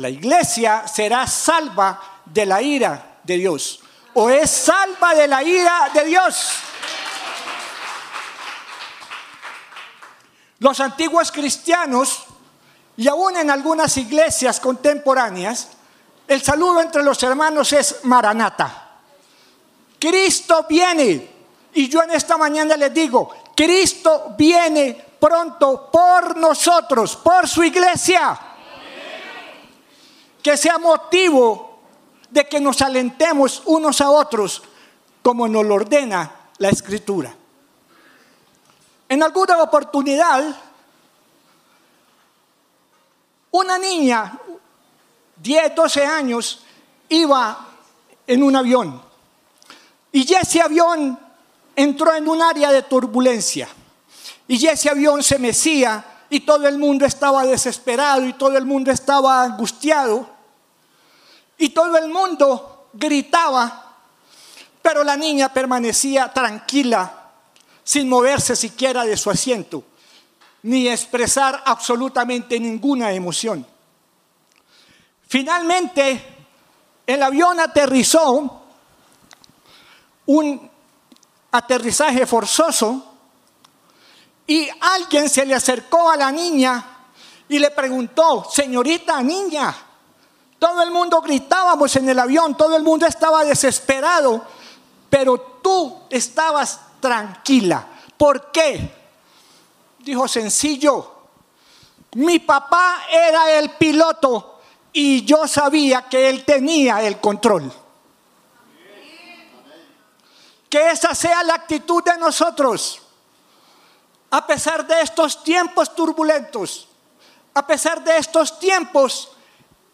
la iglesia será salva de la ira de Dios. O es salva de la ira de Dios. Los antiguos cristianos, y aún en algunas iglesias contemporáneas, el saludo entre los hermanos es Maranata. Cristo viene. Y yo en esta mañana les digo, Cristo viene pronto por nosotros, por su iglesia. Que sea motivo de que nos alentemos unos a otros como nos lo ordena la escritura. En alguna oportunidad, una niña, 10, 12 años, iba en un avión y ese avión entró en un área de turbulencia. Y ese avión se mecía y todo el mundo estaba desesperado y todo el mundo estaba angustiado. Y todo el mundo gritaba, pero la niña permanecía tranquila, sin moverse siquiera de su asiento, ni expresar absolutamente ninguna emoción. Finalmente, el avión aterrizó un aterrizaje forzoso y alguien se le acercó a la niña y le preguntó, señorita niña, todo el mundo gritábamos en el avión, todo el mundo estaba desesperado, pero tú estabas tranquila. ¿Por qué? Dijo sencillo, mi papá era el piloto y yo sabía que él tenía el control. Que esa sea la actitud de nosotros. A pesar de estos tiempos turbulentos, a pesar de estos tiempos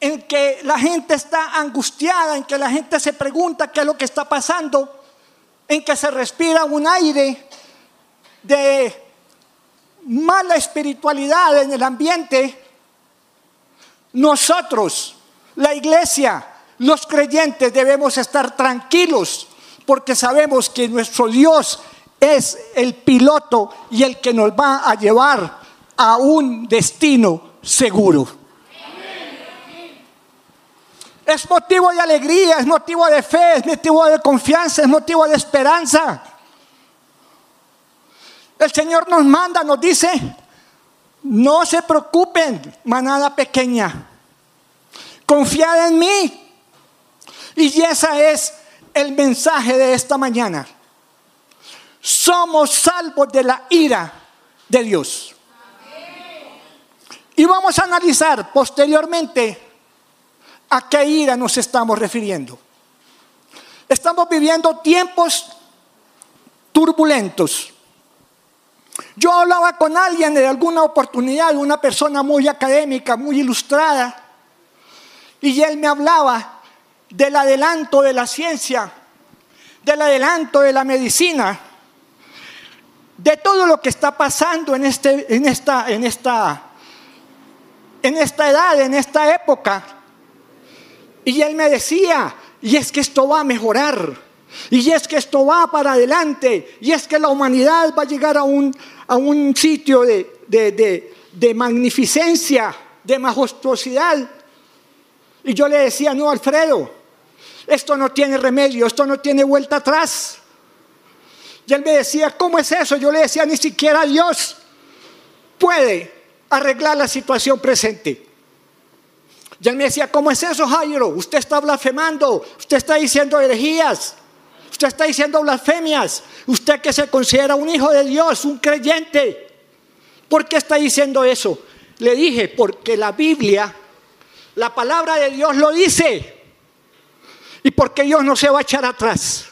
en que la gente está angustiada, en que la gente se pregunta qué es lo que está pasando, en que se respira un aire de mala espiritualidad en el ambiente, nosotros, la iglesia, los creyentes debemos estar tranquilos porque sabemos que nuestro Dios es el piloto y el que nos va a llevar a un destino seguro. Es motivo de alegría, es motivo de fe, es motivo de confianza, es motivo de esperanza. El Señor nos manda, nos dice, no se preocupen, manada pequeña, confiad en mí. Y esa es el mensaje de esta mañana. Somos salvos de la ira de Dios. Y vamos a analizar posteriormente a qué ira nos estamos refiriendo. Estamos viviendo tiempos turbulentos. Yo hablaba con alguien de alguna oportunidad, una persona muy académica, muy ilustrada, y él me hablaba del adelanto de la ciencia, del adelanto de la medicina, de todo lo que está pasando en, este, en, esta, en, esta, en esta edad, en esta época. Y él me decía, y es que esto va a mejorar, y es que esto va para adelante, y es que la humanidad va a llegar a un, a un sitio de, de, de magnificencia, de majestuosidad. Y yo le decía, no, Alfredo, esto no tiene remedio, esto no tiene vuelta atrás. Y él me decía, ¿cómo es eso? Yo le decía, ni siquiera Dios puede arreglar la situación presente. Y él me decía, ¿cómo es eso, Jairo? Usted está blasfemando, usted está diciendo herejías, usted está diciendo blasfemias, usted que se considera un hijo de Dios, un creyente. ¿Por qué está diciendo eso? Le dije, porque la Biblia, la palabra de Dios lo dice. Y porque Dios no se va a echar atrás.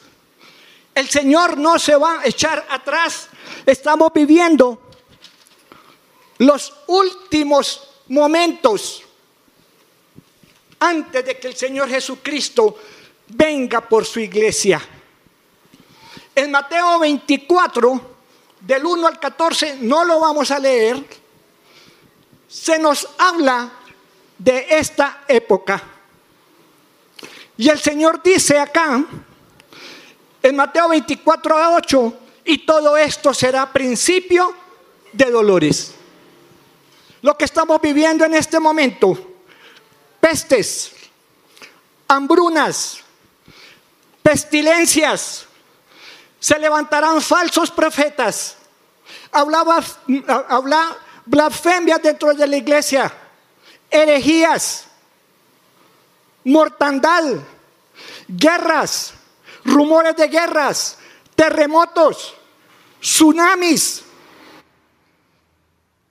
El Señor no se va a echar atrás. Estamos viviendo los últimos momentos antes de que el Señor Jesucristo venga por su iglesia. En Mateo 24, del 1 al 14, no lo vamos a leer, se nos habla de esta época. Y el Señor dice acá, en Mateo 24 a 8, y todo esto será principio de dolores. Lo que estamos viviendo en este momento, pestes, hambrunas, pestilencias, se levantarán falsos profetas, hablaba, habla blasfemias dentro de la iglesia, herejías, mortandad, guerras, rumores de guerras, terremotos, tsunamis.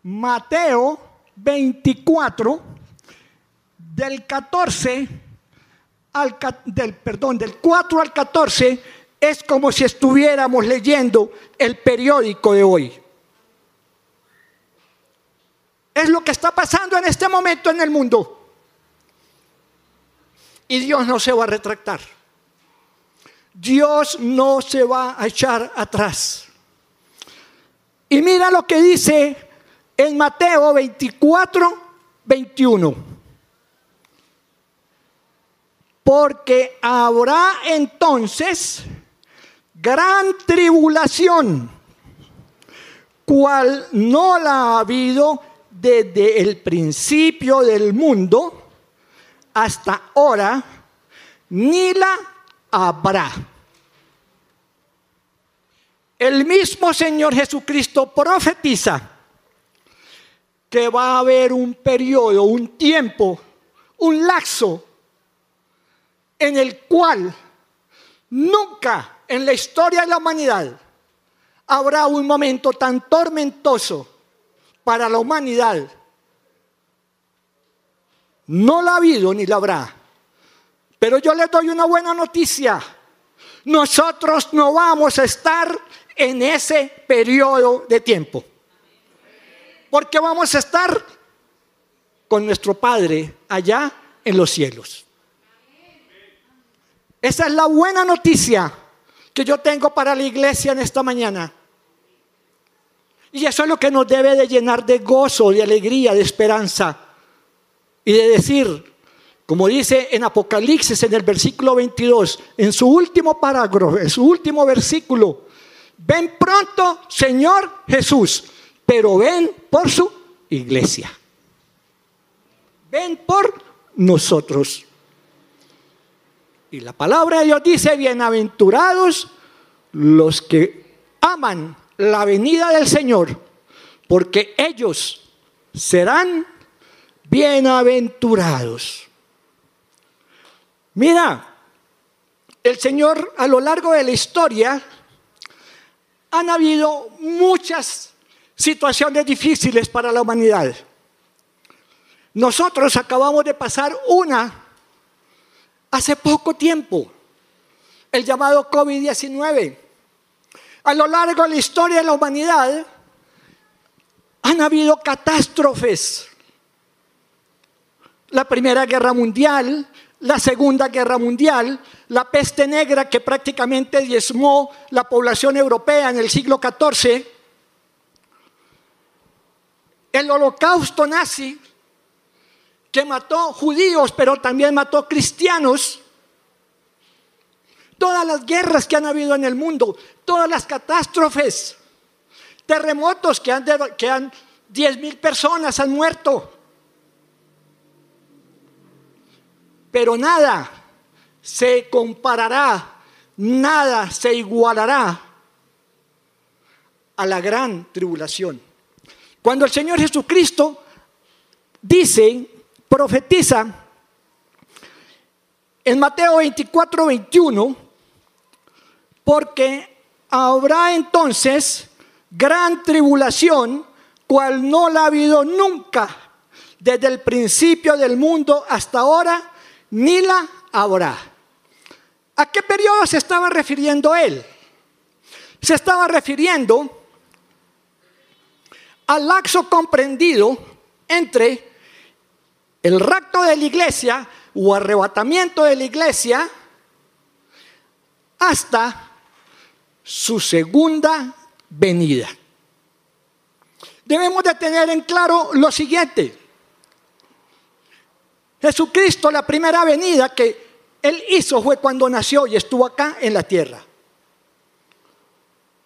Mateo 24, del 14 al del, perdón, del 4 al 14, es como si estuviéramos leyendo el periódico de hoy. Es lo que está pasando en este momento en el mundo. Y Dios no se va a retractar. Dios no se va a echar atrás. Y mira lo que dice en Mateo 24, 21. Porque habrá entonces gran tribulación, cual no la ha habido desde el principio del mundo hasta ahora, ni la habrá. El mismo Señor Jesucristo profetiza que va a haber un periodo, un tiempo, un laxo en el cual nunca en la historia de la humanidad habrá un momento tan tormentoso para la humanidad. No la ha habido ni la habrá. Pero yo les doy una buena noticia. Nosotros no vamos a estar en ese periodo de tiempo. Porque vamos a estar con nuestro Padre allá en los cielos. Esa es la buena noticia que yo tengo para la iglesia en esta mañana. Y eso es lo que nos debe de llenar de gozo, de alegría, de esperanza. Y de decir, como dice en Apocalipsis en el versículo 22, en su último parágrafo, en su último versículo, ven pronto, Señor Jesús, pero ven por su iglesia. Ven por nosotros. Y la palabra de Dios dice, bienaventurados los que aman la venida del Señor, porque ellos serán bienaventurados. Mira, el Señor a lo largo de la historia han habido muchas situaciones difíciles para la humanidad. Nosotros acabamos de pasar una hace poco tiempo, el llamado COVID-19. A lo largo de la historia de la humanidad han habido catástrofes. La Primera Guerra Mundial, la Segunda Guerra Mundial, la peste negra que prácticamente diezmó la población europea en el siglo XIV, el holocausto nazi que mató judíos pero también mató cristianos, todas las guerras que han habido en el mundo, todas las catástrofes, terremotos que han, que han 10 mil personas han muerto. Pero nada se comparará, nada se igualará a la gran tribulación. Cuando el Señor Jesucristo dice, profetiza en Mateo 24, 21, porque habrá entonces gran tribulación, cual no la ha habido nunca desde el principio del mundo hasta ahora, ni la habrá. ¿A qué periodo se estaba refiriendo él? Se estaba refiriendo al laxo comprendido entre el rapto de la iglesia o arrebatamiento de la iglesia hasta su segunda venida. Debemos de tener en claro lo siguiente. Jesucristo, la primera venida que Él hizo fue cuando nació y estuvo acá en la tierra.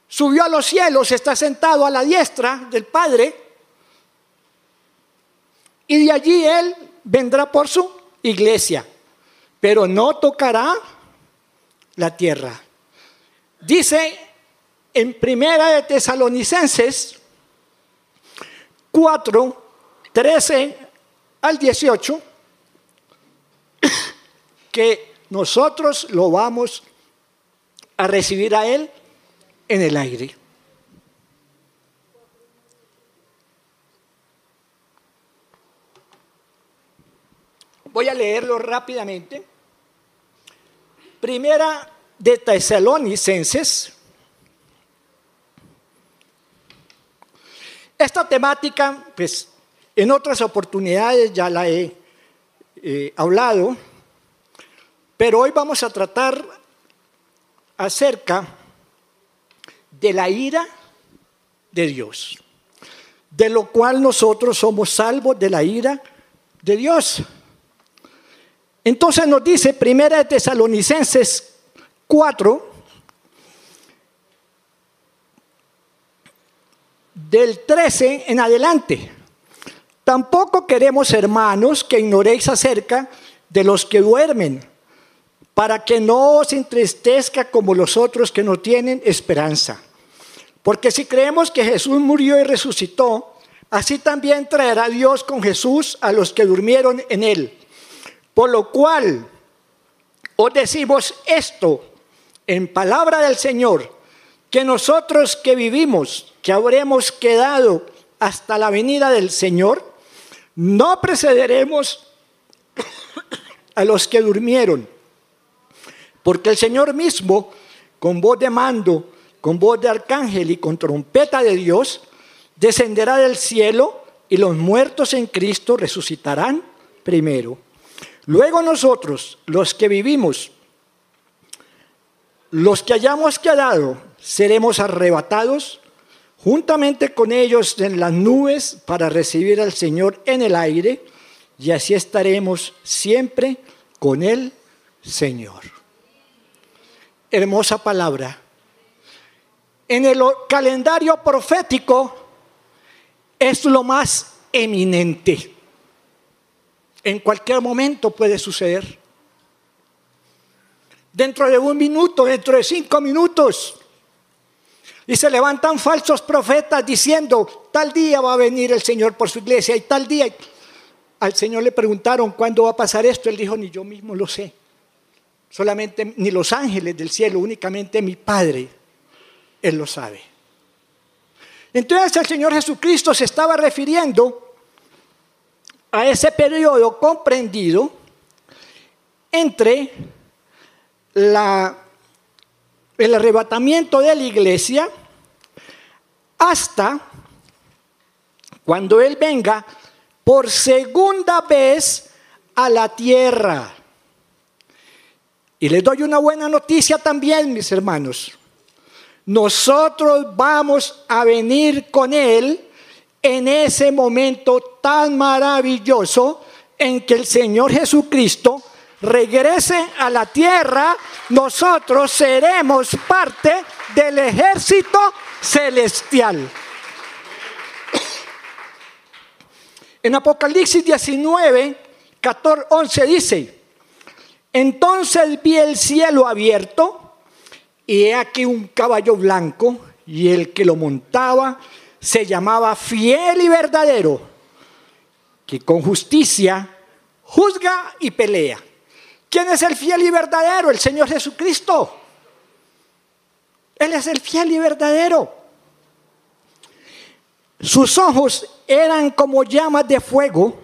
Subió a los cielos, está sentado a la diestra del Padre y de allí Él vendrá por su iglesia, pero no tocará la tierra. Dice en Primera de Tesalonicenses 4, 13 al 18, que nosotros lo vamos a recibir a Él en el aire. Voy a leerlo rápidamente. Primera de Tesalonicenses. Esta temática, pues en otras oportunidades ya la he eh, hablado, pero hoy vamos a tratar acerca de la ira de Dios, de lo cual nosotros somos salvos de la ira de Dios. Entonces nos dice Primera de Tesalonicenses 4, del 13 en adelante. Tampoco queremos, hermanos, que ignoréis acerca de los que duermen, para que no os entristezca como los otros que no tienen esperanza. Porque si creemos que Jesús murió y resucitó, así también traerá Dios con Jesús a los que durmieron en él. Por lo cual os decimos esto en palabra del Señor, que nosotros que vivimos, que habremos quedado hasta la venida del Señor, no precederemos a los que durmieron, porque el Señor mismo, con voz de mando, con voz de arcángel y con trompeta de Dios, descenderá del cielo y los muertos en Cristo resucitarán primero. Luego nosotros, los que vivimos, los que hayamos quedado, seremos arrebatados juntamente con ellos en las nubes para recibir al Señor en el aire y así estaremos siempre con el Señor. Hermosa palabra. En el calendario profético es lo más eminente en cualquier momento puede suceder. Dentro de un minuto, dentro de cinco minutos. Y se levantan falsos profetas diciendo, tal día va a venir el Señor por su iglesia y tal día. Al Señor le preguntaron, ¿cuándo va a pasar esto? Él dijo, ni yo mismo lo sé. Solamente, ni los ángeles del cielo, únicamente mi Padre, Él lo sabe. Entonces el Señor Jesucristo se estaba refiriendo a ese periodo comprendido entre la, el arrebatamiento de la iglesia hasta cuando Él venga por segunda vez a la tierra. Y les doy una buena noticia también, mis hermanos. Nosotros vamos a venir con Él en ese momento tan maravilloso en que el Señor Jesucristo regrese a la tierra, nosotros seremos parte del ejército celestial. En Apocalipsis 19, 14, 11 dice, entonces vi el cielo abierto y he aquí un caballo blanco y el que lo montaba se llamaba fiel y verdadero, que con justicia juzga y pelea. ¿Quién es el fiel y verdadero? El Señor Jesucristo. Él es el fiel y verdadero. Sus ojos eran como llamas de fuego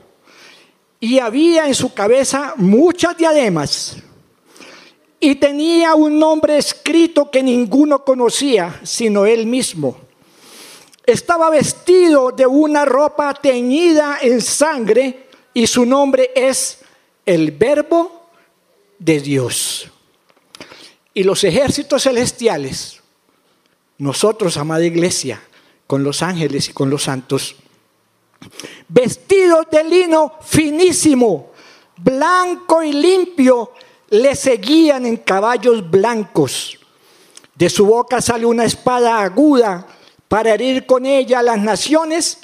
y había en su cabeza muchas diademas. Y tenía un nombre escrito que ninguno conocía, sino él mismo. Estaba vestido de una ropa teñida en sangre y su nombre es el Verbo de Dios. Y los ejércitos celestiales, nosotros, amada iglesia, con los ángeles y con los santos, vestidos de lino finísimo, blanco y limpio, le seguían en caballos blancos. De su boca sale una espada aguda para herir con ella a las naciones,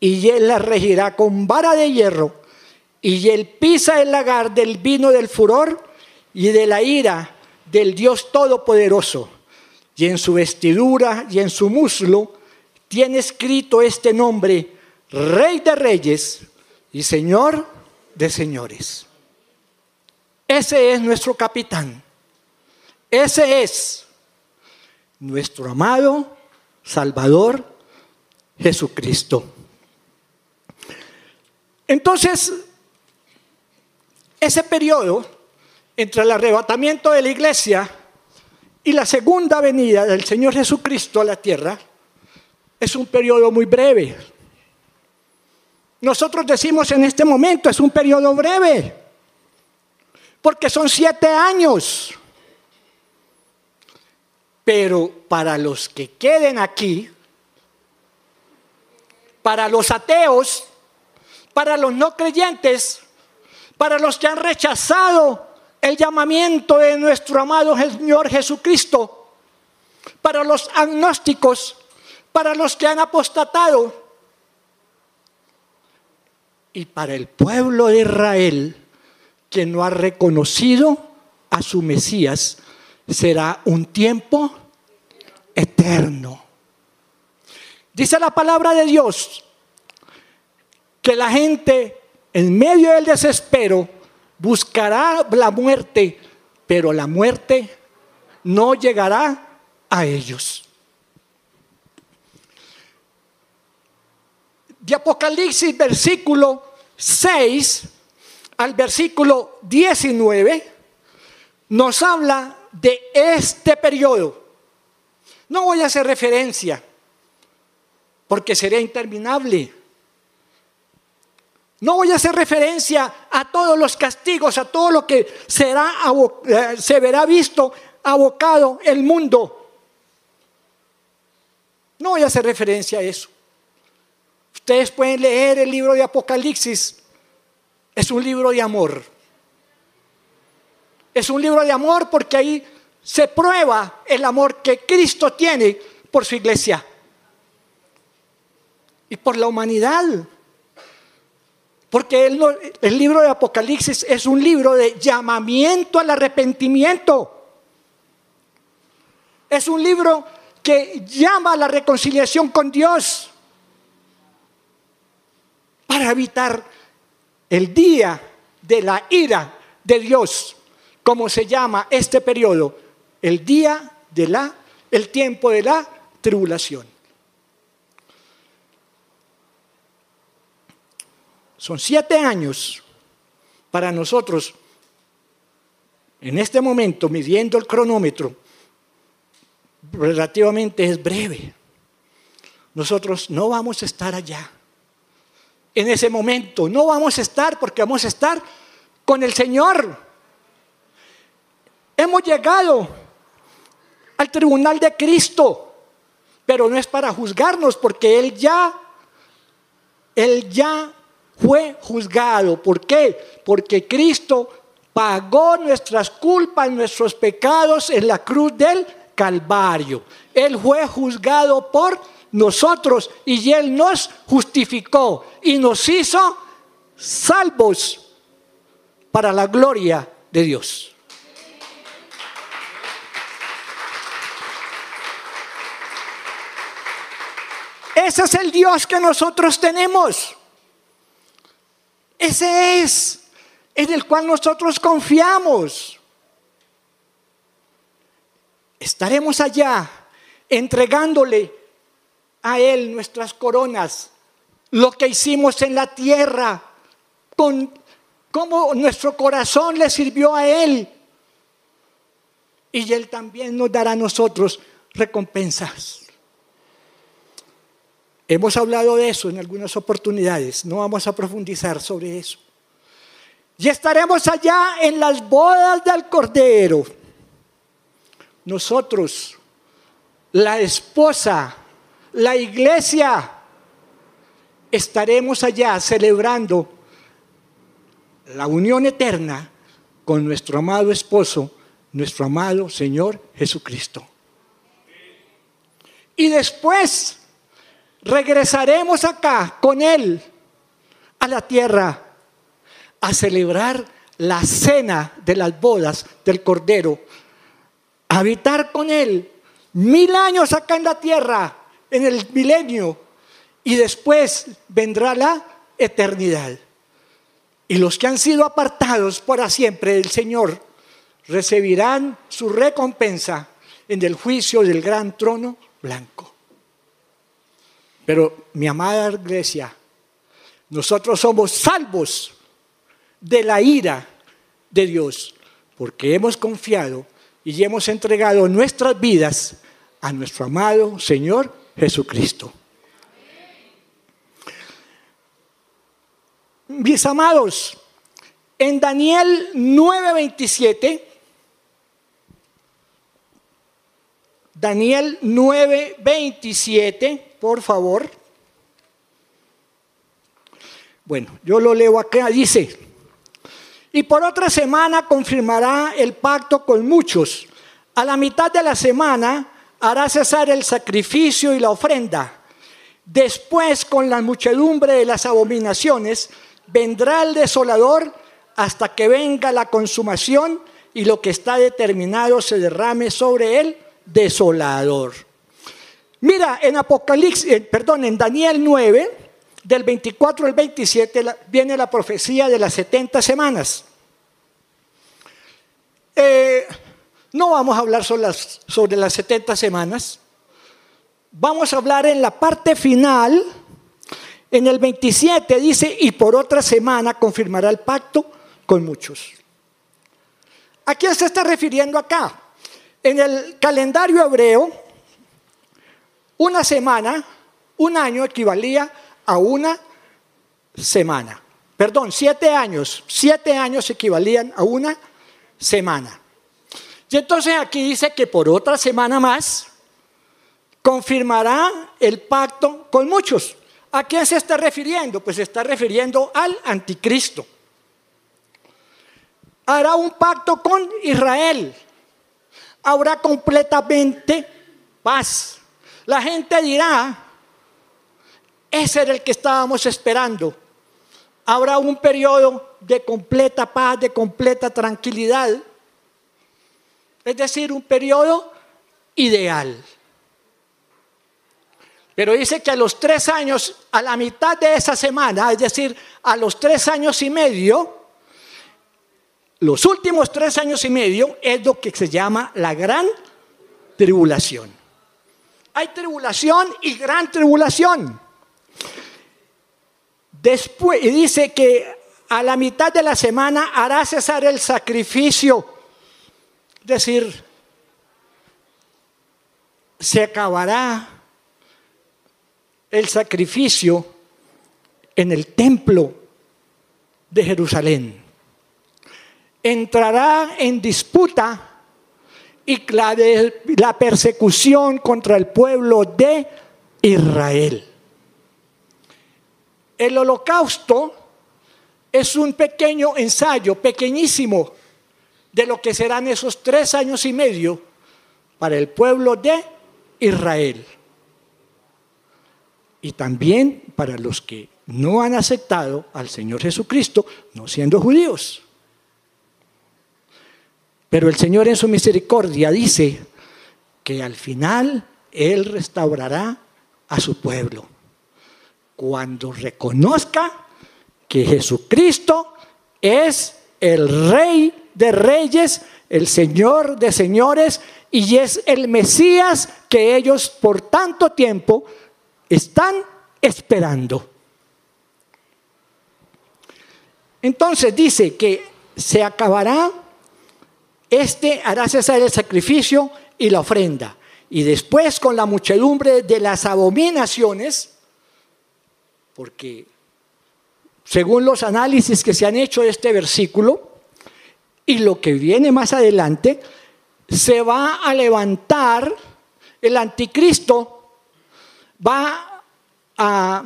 y él las regirá con vara de hierro, y él pisa el lagar del vino del furor y de la ira del Dios Todopoderoso. Y en su vestidura y en su muslo tiene escrito este nombre, Rey de Reyes y Señor de Señores. Ese es nuestro capitán. Ese es nuestro amado Salvador Jesucristo. Entonces, ese periodo entre el arrebatamiento de la iglesia y la segunda venida del Señor Jesucristo a la tierra es un periodo muy breve. Nosotros decimos en este momento es un periodo breve, porque son siete años. Pero para los que queden aquí, para los ateos, para los no creyentes, para los que han rechazado el llamamiento de nuestro amado Señor Jesucristo, para los agnósticos, para los que han apostatado y para el pueblo de Israel que no ha reconocido a su Mesías, será un tiempo eterno. Dice la palabra de Dios que la gente en medio del desespero buscará la muerte, pero la muerte no llegará a ellos. De Apocalipsis versículo 6 al versículo 19 nos habla de este periodo. No voy a hacer referencia porque sería interminable. No voy a hacer referencia a todos los castigos, a todo lo que será, eh, se verá visto abocado el mundo. No voy a hacer referencia a eso. Ustedes pueden leer el libro de Apocalipsis. Es un libro de amor. Es un libro de amor porque ahí se prueba el amor que Cristo tiene por su iglesia y por la humanidad. Porque el, el, libro de Apocalipsis es un libro de llamamiento al arrepentimiento. Es un libro que llama a la reconciliación con Dios para evitar el día de la ira de Dios, como se llama este periodo, el día de la, el tiempo de la tribulación. Son siete años para nosotros, en este momento, midiendo el cronómetro, relativamente es breve. Nosotros no vamos a estar allá. En ese momento no vamos a estar porque vamos a estar con el Señor. Hemos llegado al tribunal de Cristo, pero no es para juzgarnos porque Él ya, Él ya fue juzgado. ¿Por qué? Porque Cristo pagó nuestras culpas, nuestros pecados en la cruz del Calvario. Él fue juzgado por nosotros y Él nos justificó y nos hizo salvos para la gloria de Dios. Ese es el Dios que nosotros tenemos. Ese es en el cual nosotros confiamos. Estaremos allá entregándole a Él nuestras coronas, lo que hicimos en la tierra, con cómo nuestro corazón le sirvió a Él. Y Él también nos dará a nosotros recompensas. Hemos hablado de eso en algunas oportunidades, no vamos a profundizar sobre eso. Y estaremos allá en las bodas del Cordero. Nosotros, la esposa, la iglesia, estaremos allá celebrando la unión eterna con nuestro amado esposo, nuestro amado Señor Jesucristo. Y después regresaremos acá con Él a la tierra a celebrar la cena de las bodas del Cordero, habitar con Él mil años acá en la tierra, en el milenio, y después vendrá la eternidad. Y los que han sido apartados para siempre del Señor recibirán su recompensa en el juicio del gran trono blanco. Pero mi amada iglesia, nosotros somos salvos de la ira de Dios porque hemos confiado y hemos entregado nuestras vidas a nuestro amado Señor Jesucristo. Mis amados, en Daniel 9:27, Daniel 9:27, por favor. Bueno, yo lo leo acá, dice, y por otra semana confirmará el pacto con muchos. A la mitad de la semana hará cesar el sacrificio y la ofrenda. Después, con la muchedumbre de las abominaciones, vendrá el desolador hasta que venga la consumación y lo que está determinado se derrame sobre él desolador. Mira, en Apocalipsis, eh, perdón, en Daniel 9, del 24 al 27, viene la profecía de las 70 semanas. Eh, no vamos a hablar sobre las, sobre las 70 semanas. Vamos a hablar en la parte final en el 27 dice, y por otra semana confirmará el pacto con muchos. ¿A quién se está refiriendo acá? En el calendario hebreo, una semana, un año equivalía a una semana. Perdón, siete años. Siete años equivalían a una semana. Y entonces aquí dice que por otra semana más confirmará el pacto con muchos. ¿A quién se está refiriendo? Pues se está refiriendo al anticristo. Hará un pacto con Israel. Habrá completamente paz. La gente dirá, ese era el que estábamos esperando. Habrá un periodo de completa paz, de completa tranquilidad. Es decir, un periodo ideal. Pero dice que a los tres años, a la mitad de esa semana, es decir, a los tres años y medio, los últimos tres años y medio es lo que se llama la gran tribulación. Hay tribulación y gran tribulación. Después, y dice que a la mitad de la semana hará cesar el sacrificio. Es decir, se acabará el sacrificio en el templo de Jerusalén. Entrará en disputa y la, la persecución contra el pueblo de Israel. El holocausto es un pequeño ensayo, pequeñísimo, de lo que serán esos tres años y medio para el pueblo de Israel y también para los que no han aceptado al Señor Jesucristo, no siendo judíos. Pero el Señor en su misericordia dice que al final Él restaurará a su pueblo. Cuando reconozca que Jesucristo es el Rey de Reyes, el Señor de Señores y es el Mesías que ellos por tanto tiempo están esperando. Entonces dice que se acabará, este hará cesar el sacrificio y la ofrenda. Y después con la muchedumbre de las abominaciones, porque según los análisis que se han hecho de este versículo y lo que viene más adelante, se va a levantar el anticristo va a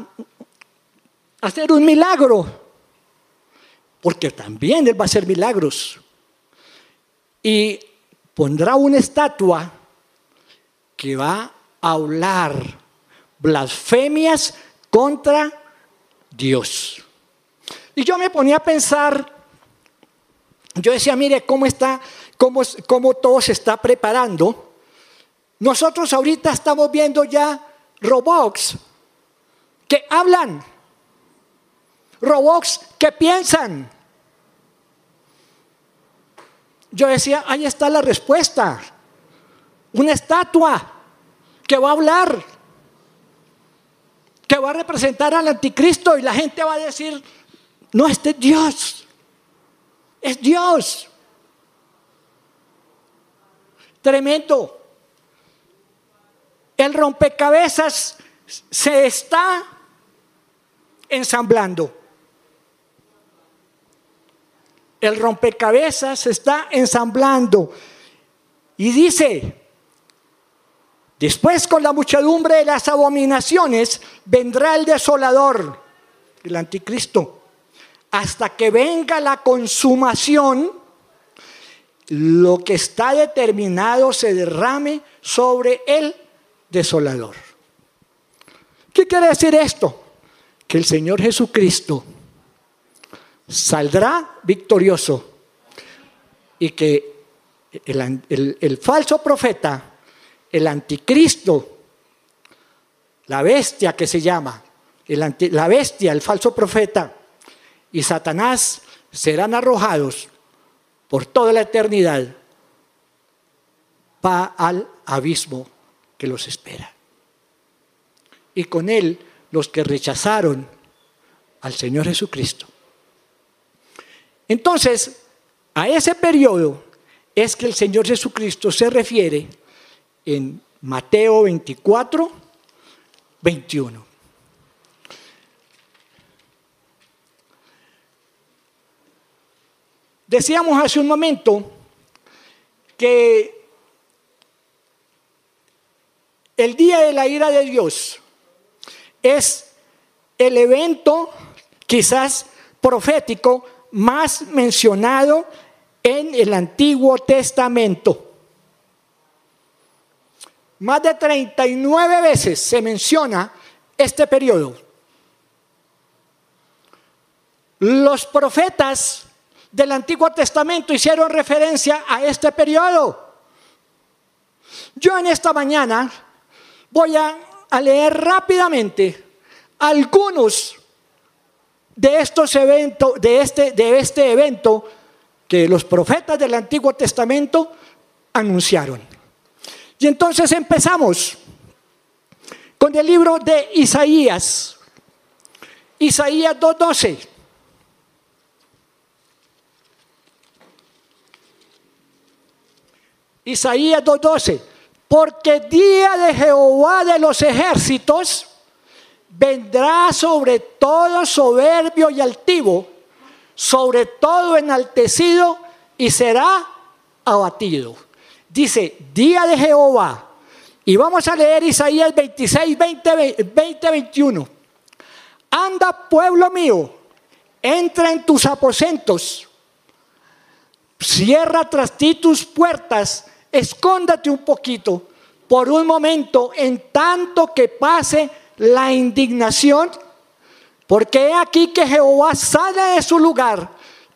hacer un milagro, porque también Él va a hacer milagros. Y pondrá una estatua que va a hablar blasfemias contra Dios. Y yo me ponía a pensar, yo decía, mire cómo está, cómo, cómo todo se está preparando. Nosotros ahorita estamos viendo ya robots que hablan, robots que piensan. Yo decía, ahí está la respuesta. Una estatua que va a hablar, que va a representar al anticristo y la gente va a decir, no, este es Dios, es Dios. Tremendo. El rompecabezas se está ensamblando. El rompecabezas se está ensamblando. Y dice, después con la muchedumbre de las abominaciones vendrá el desolador, el anticristo, hasta que venga la consumación, lo que está determinado se derrame sobre el desolador. ¿Qué quiere decir esto? Que el Señor Jesucristo saldrá victorioso y que el, falso profeta, el anticristo, la bestia que se llama, la bestia, el falso profeta y Satanás serán arrojados por toda la eternidad para al abismo que los espera. Y con él los que rechazaron al Señor Jesucristo. Entonces, a ese periodo es que el Señor Jesucristo se refiere en Mateo 24, 21. Decíamos hace un momento que el día de la ira de Dios es el evento quizás profético más mencionado en el Antiguo Testamento. Más de 39 veces se menciona este periodo. Los profetas del Antiguo Testamento hicieron referencia a este periodo. Yo en esta mañana voy a, leer rápidamente algunos de estos eventos, de este, de este evento que los profetas del Antiguo Testamento anunciaron. Y entonces empezamos con el libro de Isaías, Isaías 2.12. Isaías 2.12, porque día de Jehová de los ejércitos vendrá sobre todo soberbio y altivo sobre todo enaltecido y será abatido. Dice, día de Jehová. Y vamos a leer Isaías 26, 20, 20, 21. Anda, pueblo mío, entra en tus aposentos, cierra tras ti tus puertas, escóndate un poquito por un momento en tanto que pase la indignación porque he aquí que Jehová sale de su lugar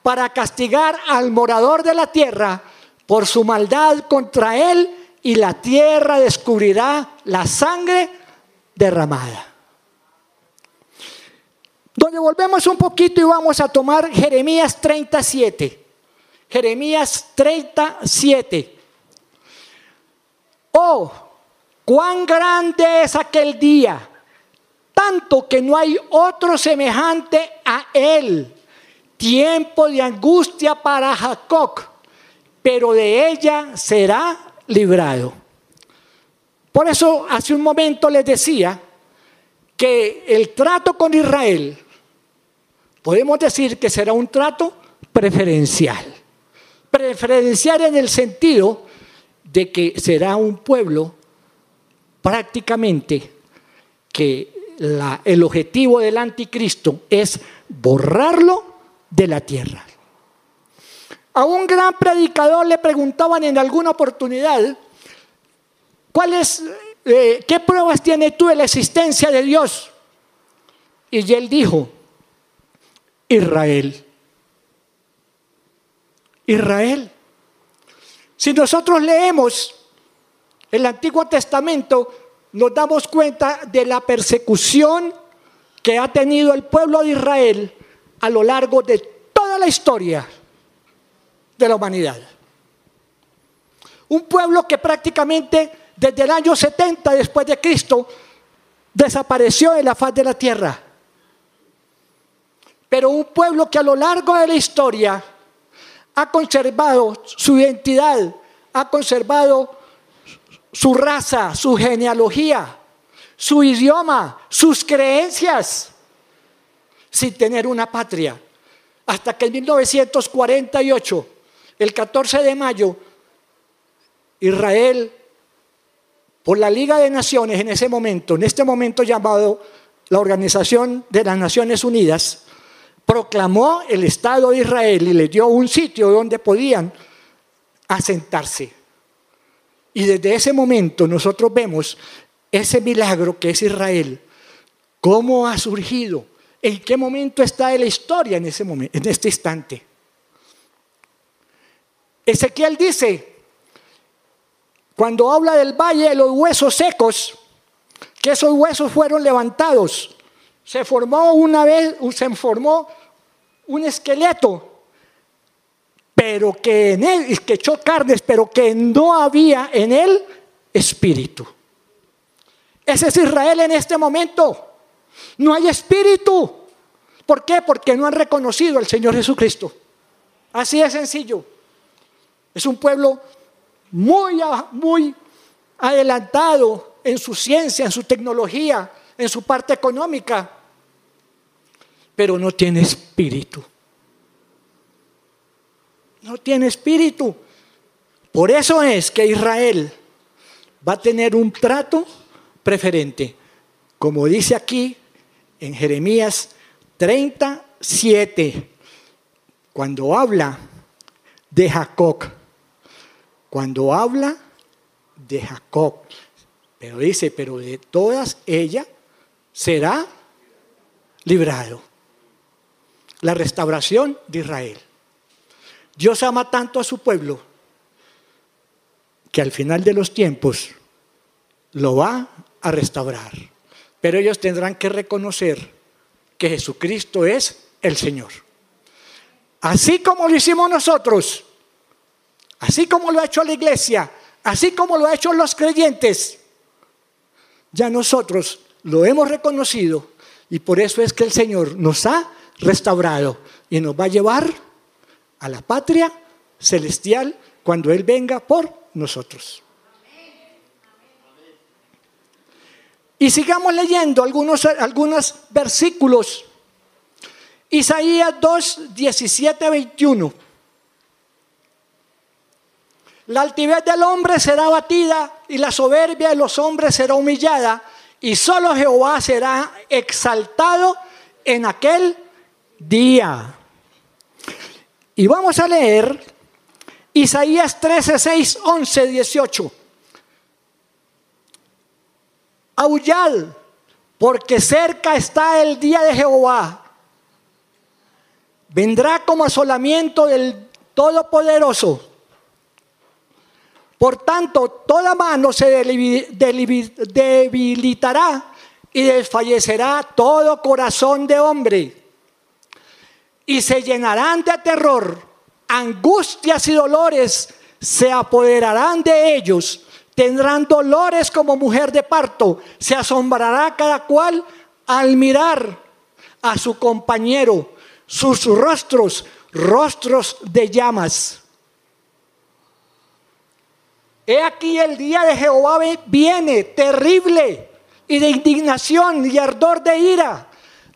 para castigar al morador de la tierra por su maldad contra él y la tierra descubrirá la sangre derramada. Donde volvemos un poquito y vamos a tomar Jeremías 37. Jeremías 37. Oh, cuán grande es aquel día tanto que no hay otro semejante a él. Tiempo de angustia para Jacob, pero de ella será librado. Por eso hace un momento les decía que el trato con Israel, podemos decir que será un trato preferencial. Preferencial en el sentido de que será un pueblo prácticamente que el objetivo del anticristo es borrarlo de la tierra. A un gran predicador le preguntaban en alguna oportunidad, eh, ¿qué pruebas tienes tú de la existencia de Dios? Y él dijo, Israel. Israel. Si nosotros leemos el Antiguo Testamento, nos damos cuenta de la persecución que ha tenido el pueblo de Israel a lo largo de toda la historia de la humanidad. Un pueblo que prácticamente desde el año 70 después de Cristo desapareció en la faz de la tierra. Pero un pueblo que a lo largo de la historia ha conservado su identidad, ha conservado su raza, su genealogía, su idioma, sus creencias, sin tener una patria. Hasta que en 1948, el 14 de mayo, Israel, por la Liga de Naciones en ese momento, en este momento llamado la Organización de las Naciones Unidas, proclamó el Estado de Israel y le dio un sitio donde podían asentarse. Y desde ese momento nosotros vemos ese milagro que es Israel, cómo ha surgido, en qué momento está en la historia en, ese momento, en este instante. Ezequiel dice, cuando habla del valle de los huesos secos, que esos huesos fueron levantados, se formó una vez, se formó un esqueleto pero que en él, que echó carnes, pero que no había en él espíritu. Ese es Israel en este momento. No hay espíritu. ¿Por qué? Porque no han reconocido al Señor Jesucristo. Así de sencillo. Es un pueblo muy, muy adelantado en su ciencia, en su tecnología, en su parte económica, pero no tiene espíritu no tiene espíritu. Por eso es que Israel va a tener un trato preferente, como dice aquí en Jeremías 37, cuando habla de Jacob, cuando habla de Jacob, pero dice, pero de todas ellas será librado. La restauración de Israel. Dios ama tanto a su pueblo que al final de los tiempos lo va a restaurar. Pero ellos tendrán que reconocer que Jesucristo es el Señor. Así como lo hicimos nosotros, así como lo ha hecho la iglesia, así como lo ha hecho los creyentes, ya nosotros lo hemos reconocido y por eso es que el Señor nos ha restaurado y nos va a llevar a la patria celestial cuando Él venga por nosotros. Y sigamos leyendo algunos, algunos versículos. Isaías 2, 17, 21. La altivez del hombre será batida y la soberbia de los hombres será humillada y solo Jehová será exaltado en aquel día. Y vamos a leer Isaías 13, 6, 11, 18. Aullad, porque cerca está el día de Jehová. Vendrá como asolamiento del Todopoderoso. Por tanto, toda mano se debilitará y desfallecerá todo corazón de hombre y se llenarán de terror, angustias y dolores se apoderarán de ellos, tendrán dolores como mujer de parto, se asombrará cada cual al mirar a su compañero, sus rostros, rostros de llamas. He aquí el día de Jehová viene terrible y de indignación y ardor de ira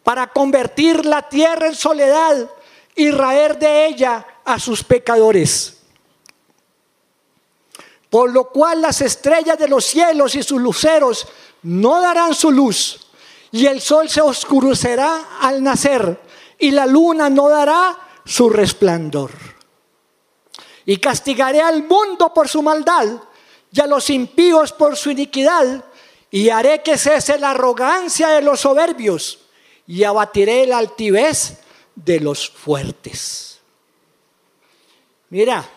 para convertir la tierra en soledad y raer de ella a sus pecadores. Por lo cual las estrellas de los cielos y sus luceros no darán su luz, y el sol se oscurecerá al nacer, y la luna no dará su resplandor. Y castigaré al mundo por su maldad, y a los impíos por su iniquidad, y haré que cese la arrogancia de los soberbios y abatiré la altivez de los fuertes. Mira,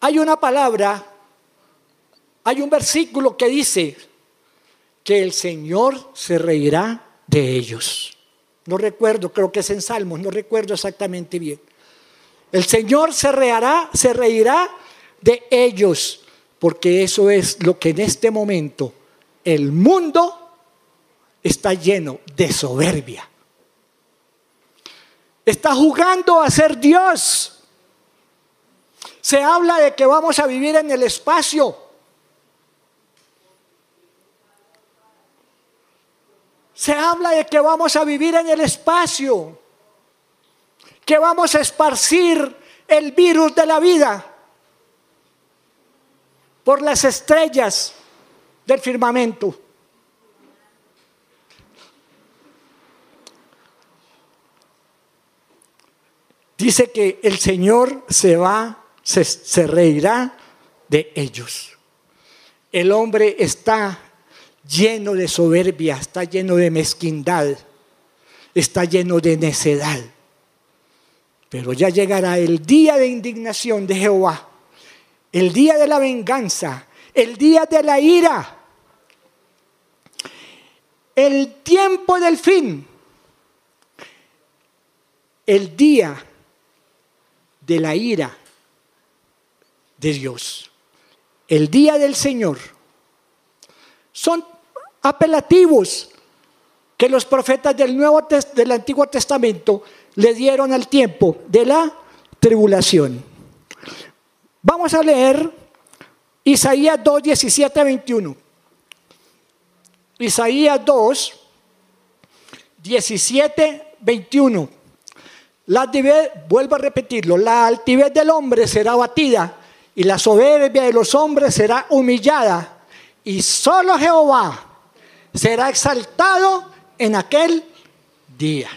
hay una palabra, hay un versículo que dice que el Señor se reirá de ellos. No recuerdo, creo que es en Salmos, no recuerdo exactamente bien. El Señor se reirá, se reirá de ellos, porque eso es lo que en este momento el mundo está lleno de soberbia. Está jugando a ser Dios. Se habla de que vamos a vivir en el espacio. Se habla de que vamos a vivir en el espacio, que vamos a esparcir el virus de la vida por las estrellas del firmamento. Dice que el Señor se va, se, se reirá de ellos. El hombre está lleno de soberbia, está lleno de mezquindad, está lleno de necedad. Pero ya llegará el día de indignación de Jehová, el día de la venganza, el día de la ira el tiempo del fin, el día de la ira de Dios, el día del Señor. Son apelativos que los profetas del, Nuevo, del Antiguo Testamento le dieron al tiempo de la tribulación. Vamos a leer Isaías 2, 17, 21. Isaías 2, 17, 21. La altivez, vuelvo a repetirlo, la altivez del hombre será batida y la soberbia de los hombres será humillada y solo Jehová será exaltado en aquel día.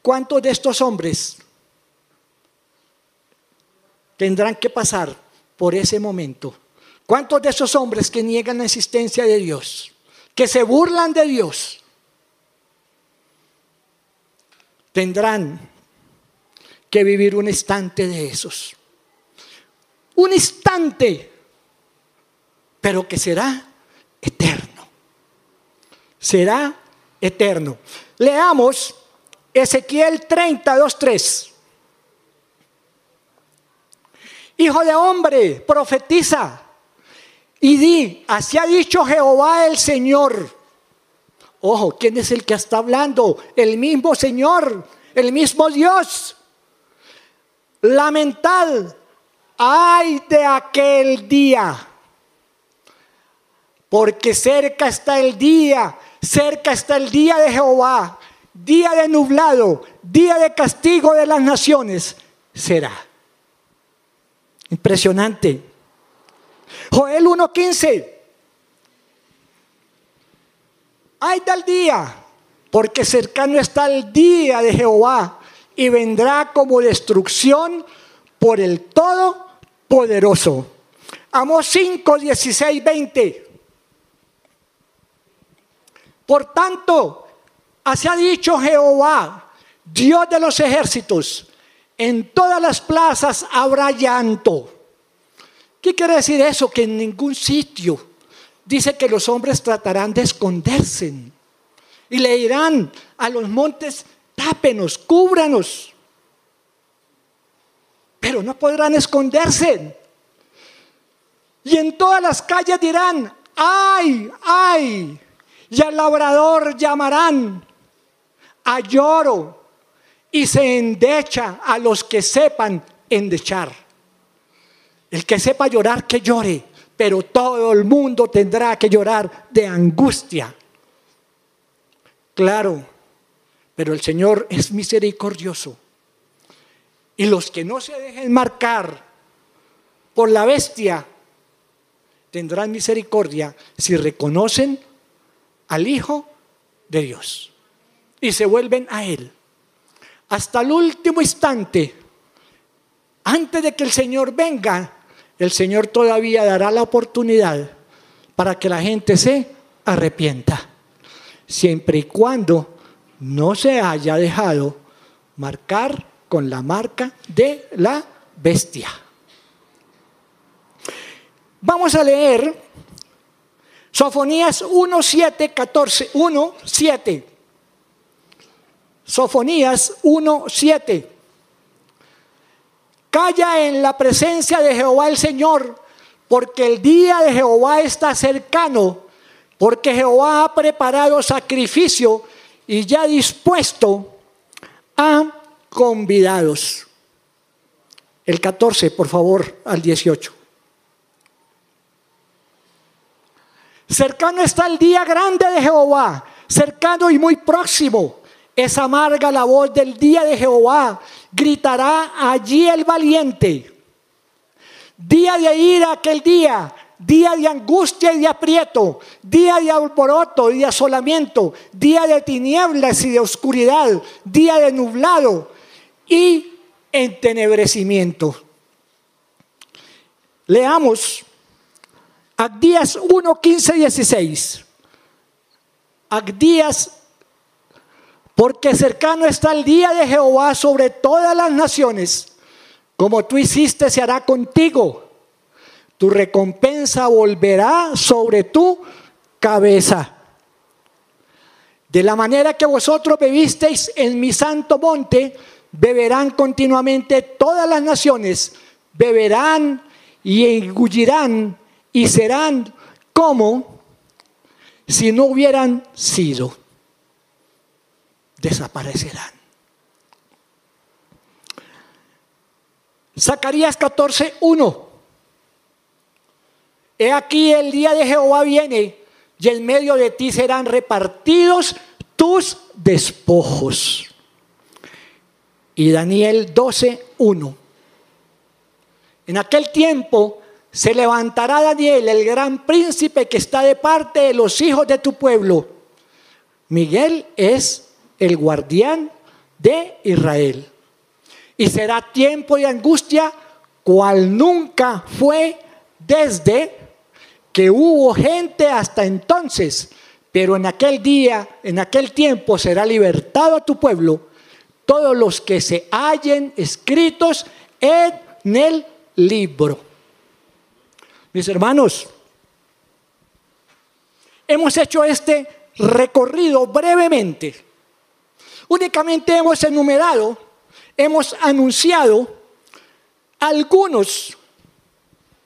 ¿Cuántos de estos hombres tendrán que pasar por ese momento? ¿Cuántos de esos hombres que niegan la existencia de Dios, que se burlan de Dios, tendrán que vivir un instante de esos? Un instante, pero que será eterno. Será eterno. Leamos Ezequiel 32.3. Hijo de hombre, profetiza y di, así ha dicho Jehová el Señor. Ojo, ¿quién es el que está hablando? El mismo Señor, el mismo Dios. Lamentad, ay de aquel día, porque cerca está el día, cerca está el día de Jehová, día de nublado, día de castigo de las naciones, será. Impresionante. Joel 1.15. Ay del día, porque cercano está el día de Jehová y vendrá como destrucción por el Todopoderoso. Amos 5, 16, 20. Por tanto, así ha dicho Jehová, Dios de los ejércitos, en todas las plazas habrá llanto ¿Qué quiere decir eso? Que en ningún sitio dice que los hombres tratarán de esconderse y le dirán a los montes, tápenos, cúbranos. Pero no podrán esconderse. Y en todas las calles dirán, ay, ay. Y al labrador llamarán a lloro y se endecha a los que sepan endechar. El que sepa llorar, que llore, pero todo el mundo tendrá que llorar de angustia. Claro, pero el Señor es misericordioso. Y los que no se dejen marcar por la bestia tendrán misericordia si reconocen al Hijo de Dios y se vuelven a Él. Hasta el último instante, antes de que el Señor venga, el Señor todavía dará la oportunidad para que la gente se arrepienta, siempre y cuando no se haya dejado marcar con la marca de la bestia. Vamos a leer Sofonías 1, 7, 14, 1, 7. Sofonías 1, 7. Calla en la presencia de Jehová el Señor, porque el día de Jehová está cercano, porque Jehová ha preparado sacrificio y ya dispuesto a convidados. El 14, por favor, al 18. Cercano está el día grande de Jehová, cercano y muy próximo. Es amarga la voz del día de Jehová, gritará allí el valiente. Día de ira aquel día, día de angustia y de aprieto, día de alboroto y de asolamiento, día de tinieblas y de oscuridad, día de nublado y entenebrecimiento. Leamos Agdías 1, 15, 16. Agdías, porque cercano está el día de Jehová sobre todas las naciones. Como tú hiciste, se hará contigo. Tu recompensa volverá sobre tu cabeza. De la manera que vosotros bebisteis en mi santo monte, beberán continuamente todas las naciones, beberán y engullirán y serán como si no hubieran sido. Desaparecerán. Zacarías 14, 1. He aquí el día de Jehová viene y en medio de ti serán repartidos tus despojos. Y Daniel 12, 1. En aquel tiempo se levantará Daniel, el gran príncipe que está de parte de los hijos de tu pueblo. Miguel es el guardián de Israel. Y será tiempo de angustia cual nunca fue desde que hubo gente hasta entonces. Pero en aquel día, en aquel tiempo será libertado a tu pueblo todos los que se hallen escritos en el libro. Mis hermanos, hemos hecho este recorrido brevemente. Únicamente hemos enumerado, hemos anunciado algunos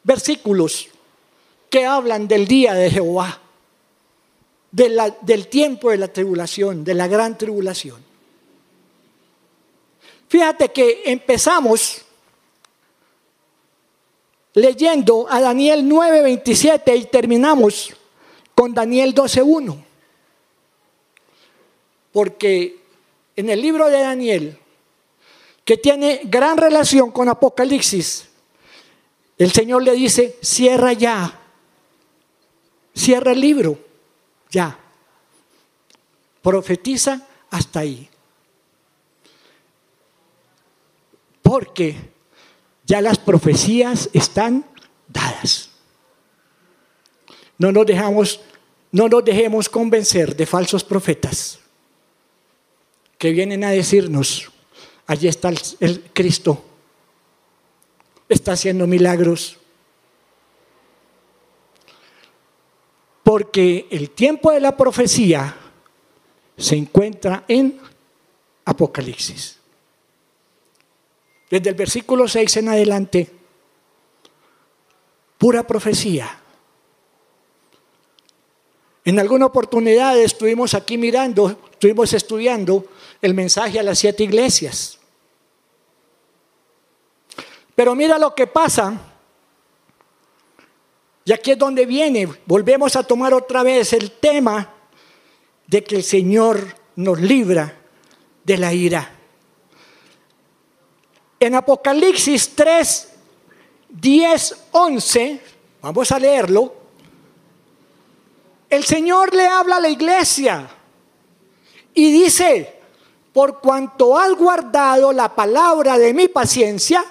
versículos que hablan del día de Jehová, del tiempo de la tribulación, de la gran tribulación. Fíjate que empezamos leyendo a Daniel 9:27 y terminamos con Daniel 12:1. Porque en el libro de Daniel, que tiene gran relación con Apocalipsis, el Señor le dice, cierra ya, cierra el libro, ya, profetiza hasta ahí. Porque ya las profecías están dadas. No nos dejamos, no nos dejemos convencer de falsos profetas que vienen a decirnos, allí está el, Cristo, está haciendo milagros. Porque el tiempo de la profecía se encuentra en Apocalipsis desde el versículo 6 en adelante, pura profecía. En alguna oportunidad estuvimos aquí mirando, estuvimos estudiando el mensaje a las siete iglesias. Pero mira lo que pasa. Y aquí es donde viene, volvemos a tomar otra vez el tema de que el Señor nos libra de la ira. En Apocalipsis 3, 10, 11, vamos a leerlo, el Señor le habla a la iglesia y dice, por cuanto has guardado la palabra de mi paciencia,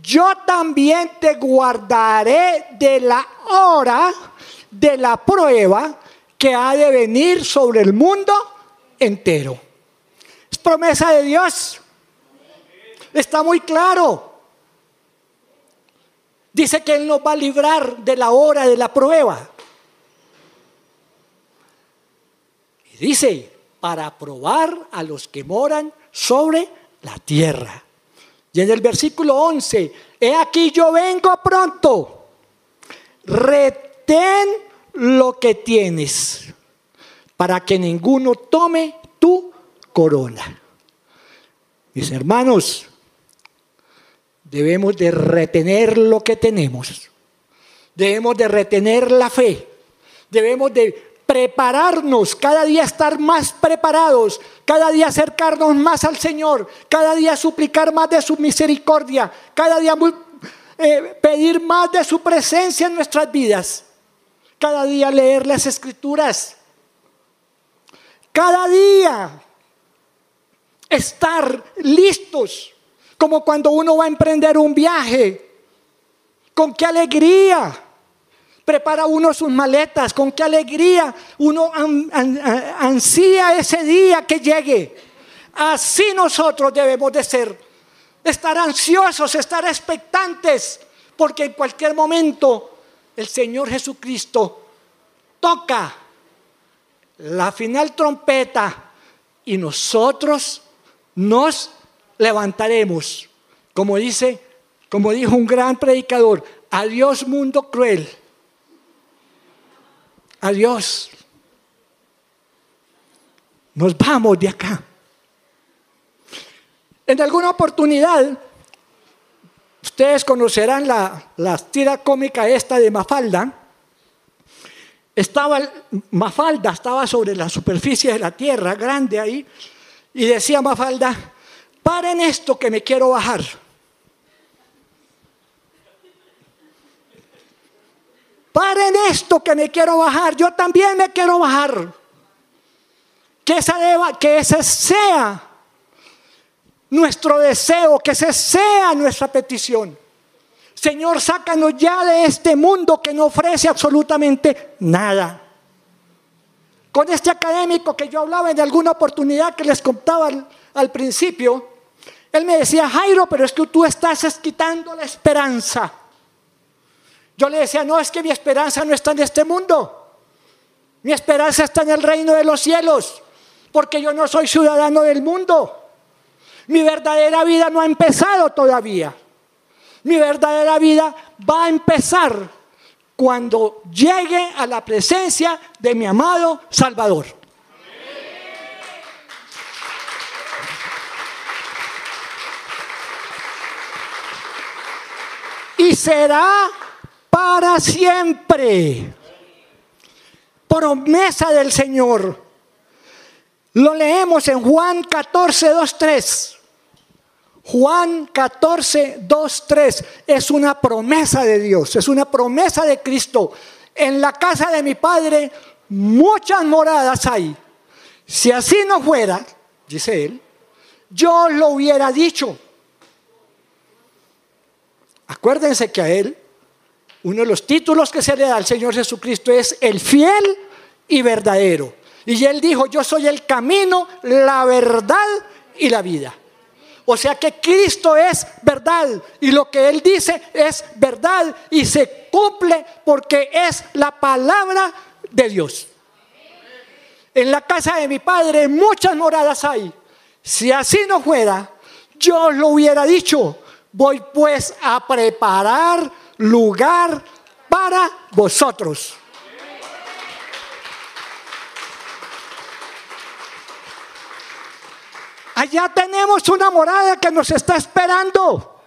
yo también te guardaré de la hora de la prueba que ha de venir sobre el mundo entero. promesa de Dios. Está muy claro. Dice que Él nos va a librar de la hora de la prueba. Dice, para probar a los que moran sobre la tierra. Y en el versículo 11, he aquí yo vengo pronto, retén lo que tienes, para que ninguno tome tu corona. Mis hermanos, debemos de retener lo que tenemos, debemos de retener la fe, debemos de prepararnos, cada día estar más preparados, cada día acercarnos más al Señor, cada día suplicar más de su misericordia, cada día eh, pedir más de su presencia en nuestras vidas, cada día leer las escrituras, cada día estar listos, como cuando uno va a emprender un viaje, con qué alegría prepara uno sus maletas, con qué alegría uno ansía ese día que llegue. Así nosotros debemos de ser, estar ansiosos, estar expectantes, porque en cualquier momento el Señor Jesucristo toca la final trompeta y nosotros nos levantaremos. Como dice, como dijo un gran predicador, adiós mundo cruel Adiós. Nos vamos de acá. En alguna oportunidad, ustedes conocerán la, la tira cómica esta de Mafalda. Estaba, Mafalda estaba sobre la superficie de la tierra, grande ahí, y decía Mafalda, paren esto que me quiero bajar. Paren esto que me quiero bajar, yo también me quiero bajar. Que, esa que ese sea nuestro deseo, que ese sea nuestra petición. Señor, sácanos ya de este mundo que no ofrece absolutamente nada. Con este académico que yo hablaba en alguna oportunidad que les contaba al principio, él me decía, Jairo, pero es que tú estás quitando la esperanza. Yo le decía, no, es que mi esperanza no está en este mundo. Mi esperanza está en el reino de los cielos, porque yo no soy ciudadano del mundo. Mi verdadera vida no ha empezado todavía. Mi verdadera vida va a empezar cuando llegue a la presencia de mi amado Salvador. Y será para siempre. Promesa del Señor. Lo leemos en Juan 14, 2, 3. Juan 14, 2, 3 es una promesa de Dios, es una promesa de Cristo. En la casa de mi Padre muchas moradas hay. Si así no fuera, dice él, yo lo hubiera dicho. Acuérdense que a él uno de los títulos que se le da al Señor Jesucristo es el fiel y verdadero. Y él dijo, yo soy el camino, la verdad y la vida. O sea que Cristo es verdad y lo que Él dice es verdad y se cumple porque es la palabra de Dios. En la casa de mi padre muchas moradas hay. Si así no fuera, yo lo hubiera dicho. Voy pues a preparar lugar para vosotros. Allá tenemos una morada que nos está esperando.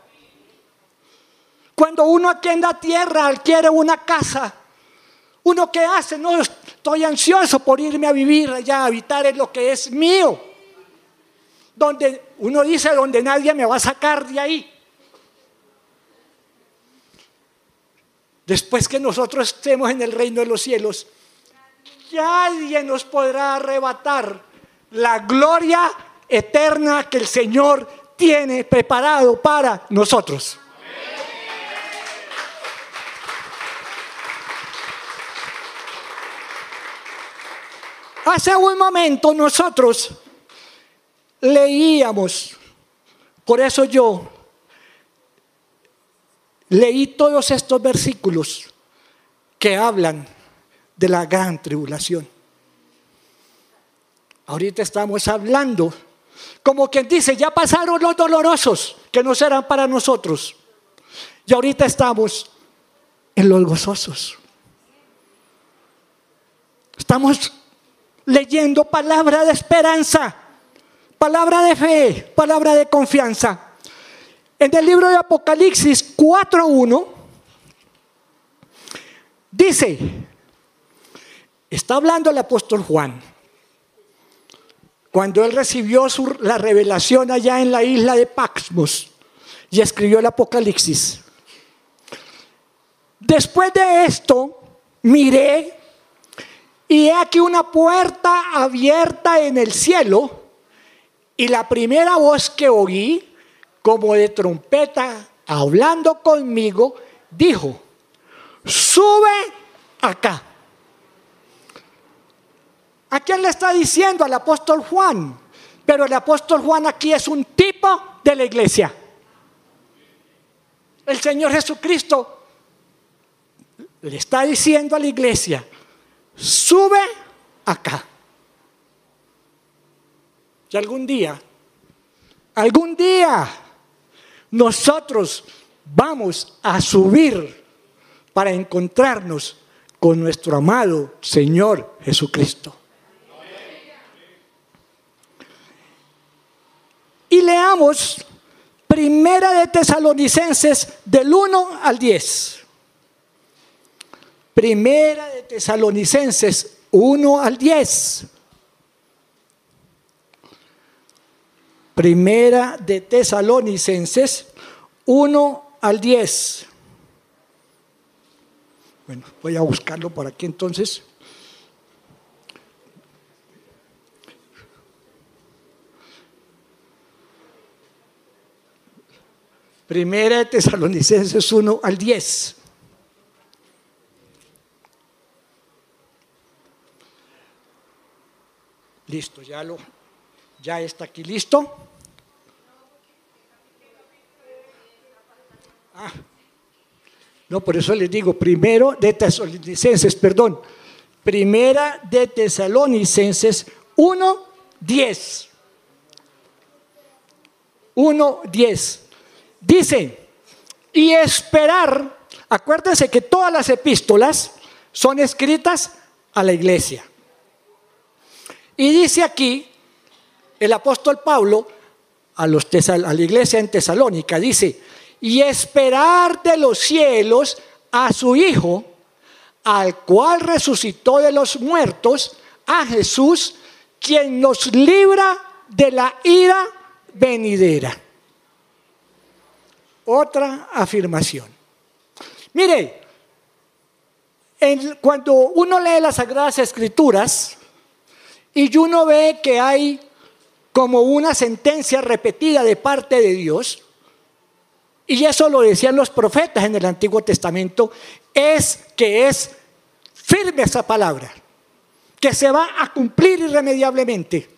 Cuando uno aquí en la tierra adquiere una casa, uno que hace, no estoy ansioso por irme a vivir allá, a habitar en lo que es mío. Donde uno dice, donde nadie me va a sacar de ahí. Después que nosotros estemos en el reino de los cielos, nadie nos podrá arrebatar la gloria eterna que el Señor tiene preparado para nosotros. Hace un momento nosotros leíamos, por eso yo leí todos estos versículos que hablan de la gran tribulación. Ahorita estamos hablando, como quien dice, ya pasaron los dolorosos, que no serán para nosotros. Y ahorita estamos en los gozosos. Estamos leyendo palabra de esperanza, palabra de fe, palabra de confianza. En el libro de Apocalipsis 4.1 dice, está hablando el apóstol Juan, cuando él recibió la revelación allá en la isla de Paxmos y escribió el Apocalipsis. Después de esto, miré y he aquí una puerta abierta en el cielo y la primera voz que oí como de trompeta, hablando conmigo, dijo, sube acá. ¿A quién le está diciendo? Al apóstol Juan. Pero el apóstol Juan aquí es un tipo de la iglesia. El Señor Jesucristo le está diciendo a la iglesia, sube acá. Y algún día, algún día, nosotros vamos a subir para encontrarnos con nuestro amado Señor Jesucristo. Y leamos Primera de Tesalonicenses del 1 al 10. Primera de Tesalonicenses 1 al 10. Primera de Tesalonicenses 1 al 10. Bueno, voy a buscarlo por aquí entonces. Primera de Tesalonicenses 1 al 10. Listo, ya lo ya está aquí listo. Ah, no, por eso les digo, primero de Tesalonicenses, perdón, primera de Tesalonicenses 1, 10. 1, 10. Dice, y esperar, acuérdense que todas las epístolas son escritas a la iglesia. Y dice aquí el apóstol Pablo a, a la iglesia en Tesalónica, dice, y esperar de los cielos a su Hijo, al cual resucitó de los muertos, a Jesús, quien nos libra de la ira venidera. Otra afirmación. Mire, cuando uno lee las Sagradas Escrituras y uno ve que hay como una sentencia repetida de parte de Dios, y eso lo decían los profetas en el Antiguo Testamento, es que es firme esa palabra, que se va a cumplir irremediablemente.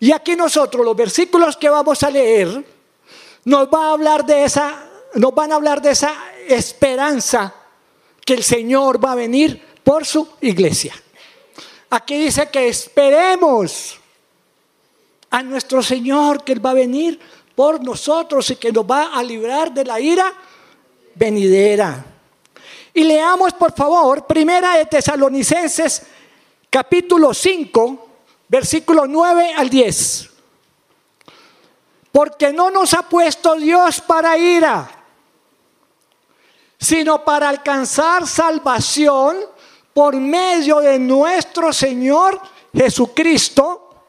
Y aquí nosotros, los versículos que vamos a leer, nos va a hablar de esa, nos van a hablar de esa esperanza que el Señor va a venir por su iglesia. Aquí dice que esperemos a nuestro Señor que Él va a venir por nosotros y que nos va a librar de la ira venidera. Y leamos por favor, primera de Tesalonicenses capítulo 5, versículo 9 al 10. Porque no nos ha puesto Dios para ira, sino para alcanzar salvación por medio de nuestro Señor Jesucristo,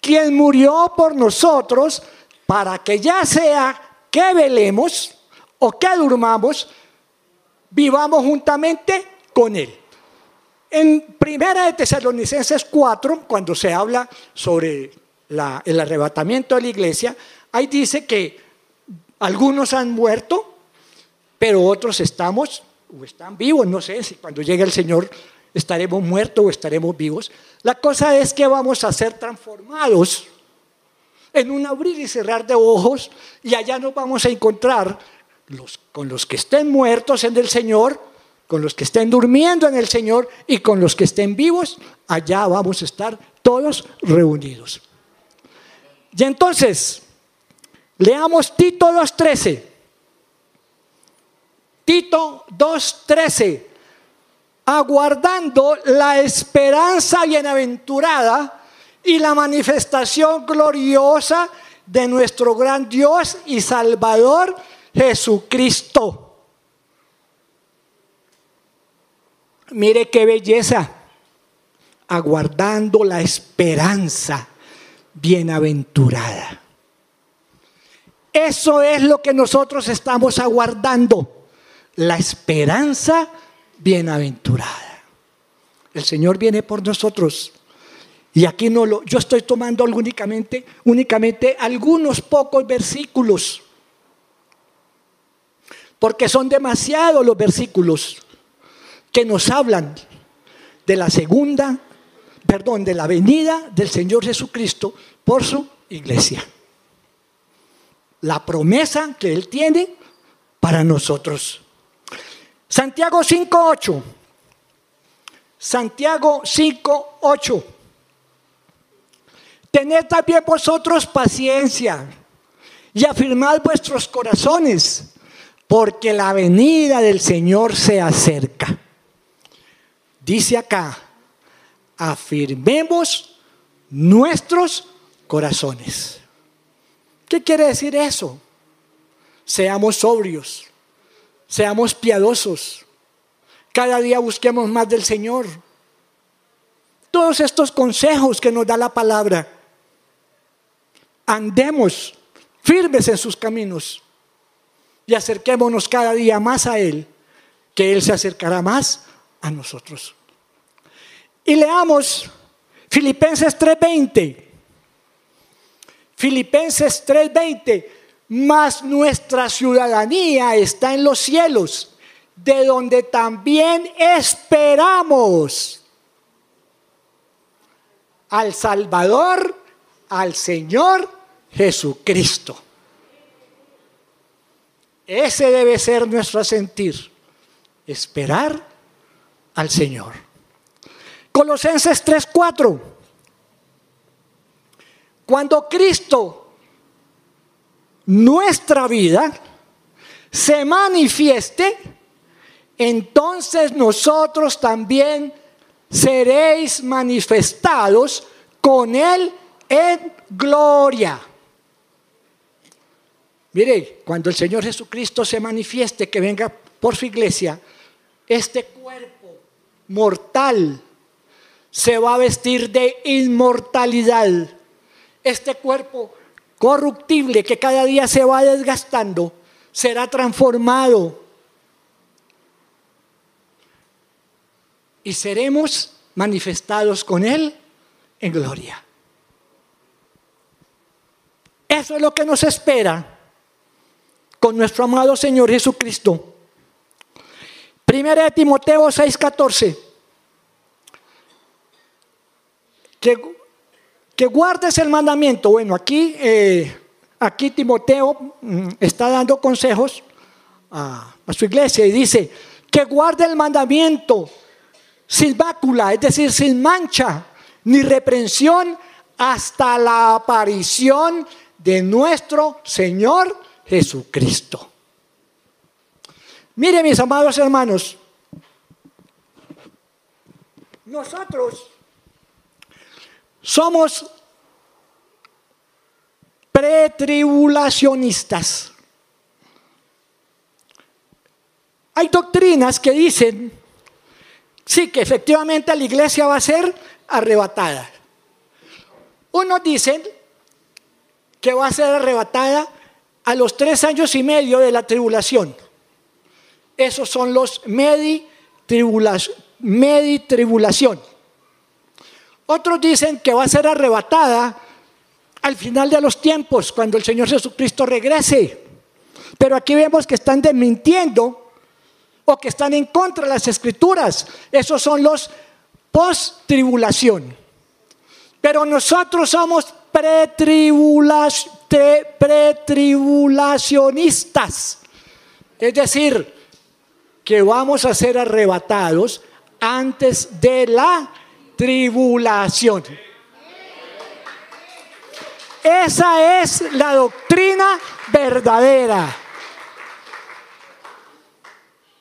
quien murió por nosotros para que ya sea que velemos o que durmamos, vivamos juntamente con Él. En Primera de Tesalonicenses 4, cuando se habla sobre el arrebatamiento de la iglesia, ahí dice que algunos han muerto, pero otros estamos o están vivos, no sé si cuando llegue el Señor estaremos muertos o estaremos vivos. La cosa es que vamos a ser transformados en un abrir y cerrar de ojos y allá nos vamos a encontrar los, con los que estén muertos en el Señor, con los que estén durmiendo en el Señor y con los que estén vivos, allá vamos a estar todos reunidos. Y entonces, leamos Tito 2.13. Tito 2.13 aguardando la esperanza bienaventurada y la manifestación gloriosa de nuestro gran Dios y Salvador Jesucristo. Mire qué belleza, aguardando la esperanza bienaventurada. Eso es lo que nosotros estamos aguardando, la esperanza bienaventurada. El Señor viene por nosotros. Y aquí no lo, yo estoy tomando únicamente, únicamente algunos pocos versículos. Porque son demasiados los versículos que nos hablan de la segunda, perdón, de la venida del Señor Jesucristo por su iglesia. La promesa que Él tiene para nosotros. Santiago 5.8. Santiago 5.8. Tened también vosotros paciencia y afirmad vuestros corazones, porque la venida del Señor se acerca. Dice acá, afirmemos nuestros corazones. ¿Qué quiere decir eso? Seamos sobrios Seamos piadosos. Cada día busquemos más del Señor. Todos estos consejos que nos da la palabra. Andemos firmes en sus caminos y acerquémonos cada día más a Él, que Él se acercará más a nosotros. Y leamos Filipenses 3:20. Filipenses 3:20 mas nuestra ciudadanía está en los cielos, de donde también esperamos al Salvador, al Señor Jesucristo. Ese debe ser nuestro sentir, esperar al Señor. Colosenses 3:4. Cuando Cristo nuestra vida se manifieste, entonces nosotros también seréis manifestados con Él en gloria. Mire, cuando el Señor Jesucristo se manifieste, que venga por su iglesia, este cuerpo mortal se va a vestir de inmortalidad. Este cuerpo corruptible que cada día se va desgastando, será transformado. Y seremos manifestados con Él en gloria. Eso es lo que nos espera con nuestro amado Señor Jesucristo. Primera de Timoteo 6:14. Que que guardes el mandamiento. Bueno, aquí, eh, aquí Timoteo mm, está dando consejos a, a, su iglesia y dice que guarde el mandamiento sin mácula, es decir, sin mancha ni reprensión hasta la aparición de nuestro Señor Jesucristo. Mire mis amados hermanos, nosotros somos pretribulacionistas. Hay doctrinas que dicen, sí, que efectivamente la iglesia va a ser arrebatada. Unos dicen que va a ser arrebatada a los tres años y medio de la tribulación. Esos son los medi-tribulación. Otros dicen que va a ser arrebatada al final de los tiempos, cuando el Señor Jesucristo regrese. Pero aquí vemos que están desmintiendo o que están en contra de las escrituras. Esos son los post-tribulación. Pero nosotros somos pretribulacionistas. Es decir, que vamos a ser arrebatados antes de la tribulación. Esa es la doctrina verdadera.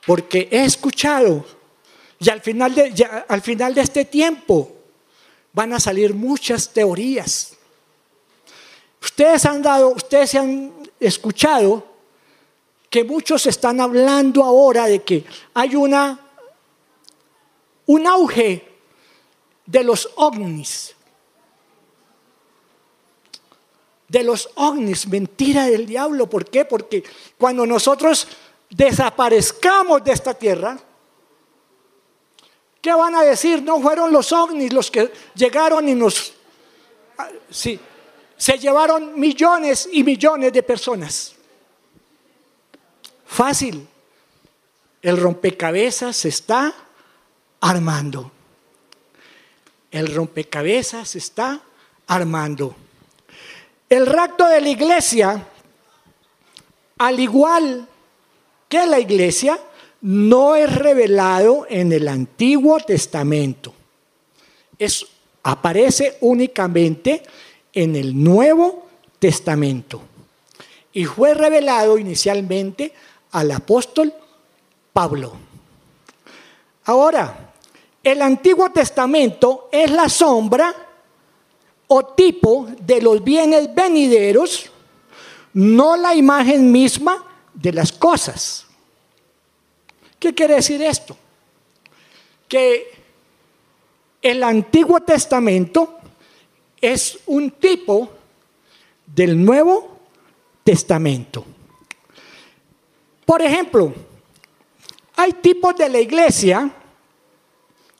Porque he escuchado y al final de, al final de este tiempo van a salir muchas teorías. Ustedes han dado, ustedes se han escuchado que muchos están hablando ahora de que hay una un auge de los ovnis. De los ovnis, mentira del diablo. ¿Por qué? Porque cuando nosotros desaparezcamos de esta tierra, ¿qué van a decir? No fueron los ovnis los que llegaron y nos... Sí, se llevaron millones y millones de personas. Fácil. El rompecabezas se está armando. El rompecabezas se está armando. El rapto de la iglesia, al igual que la iglesia, no es revelado en el Antiguo Testamento. Es, aparece únicamente en el Nuevo Testamento. Y fue revelado inicialmente al apóstol Pablo. Ahora, el Antiguo Testamento es la sombra o tipo de los bienes venideros, no la imagen misma de las cosas. ¿Qué quiere decir esto? Que el Antiguo Testamento es un tipo del Nuevo Testamento. Por ejemplo, hay tipos de la iglesia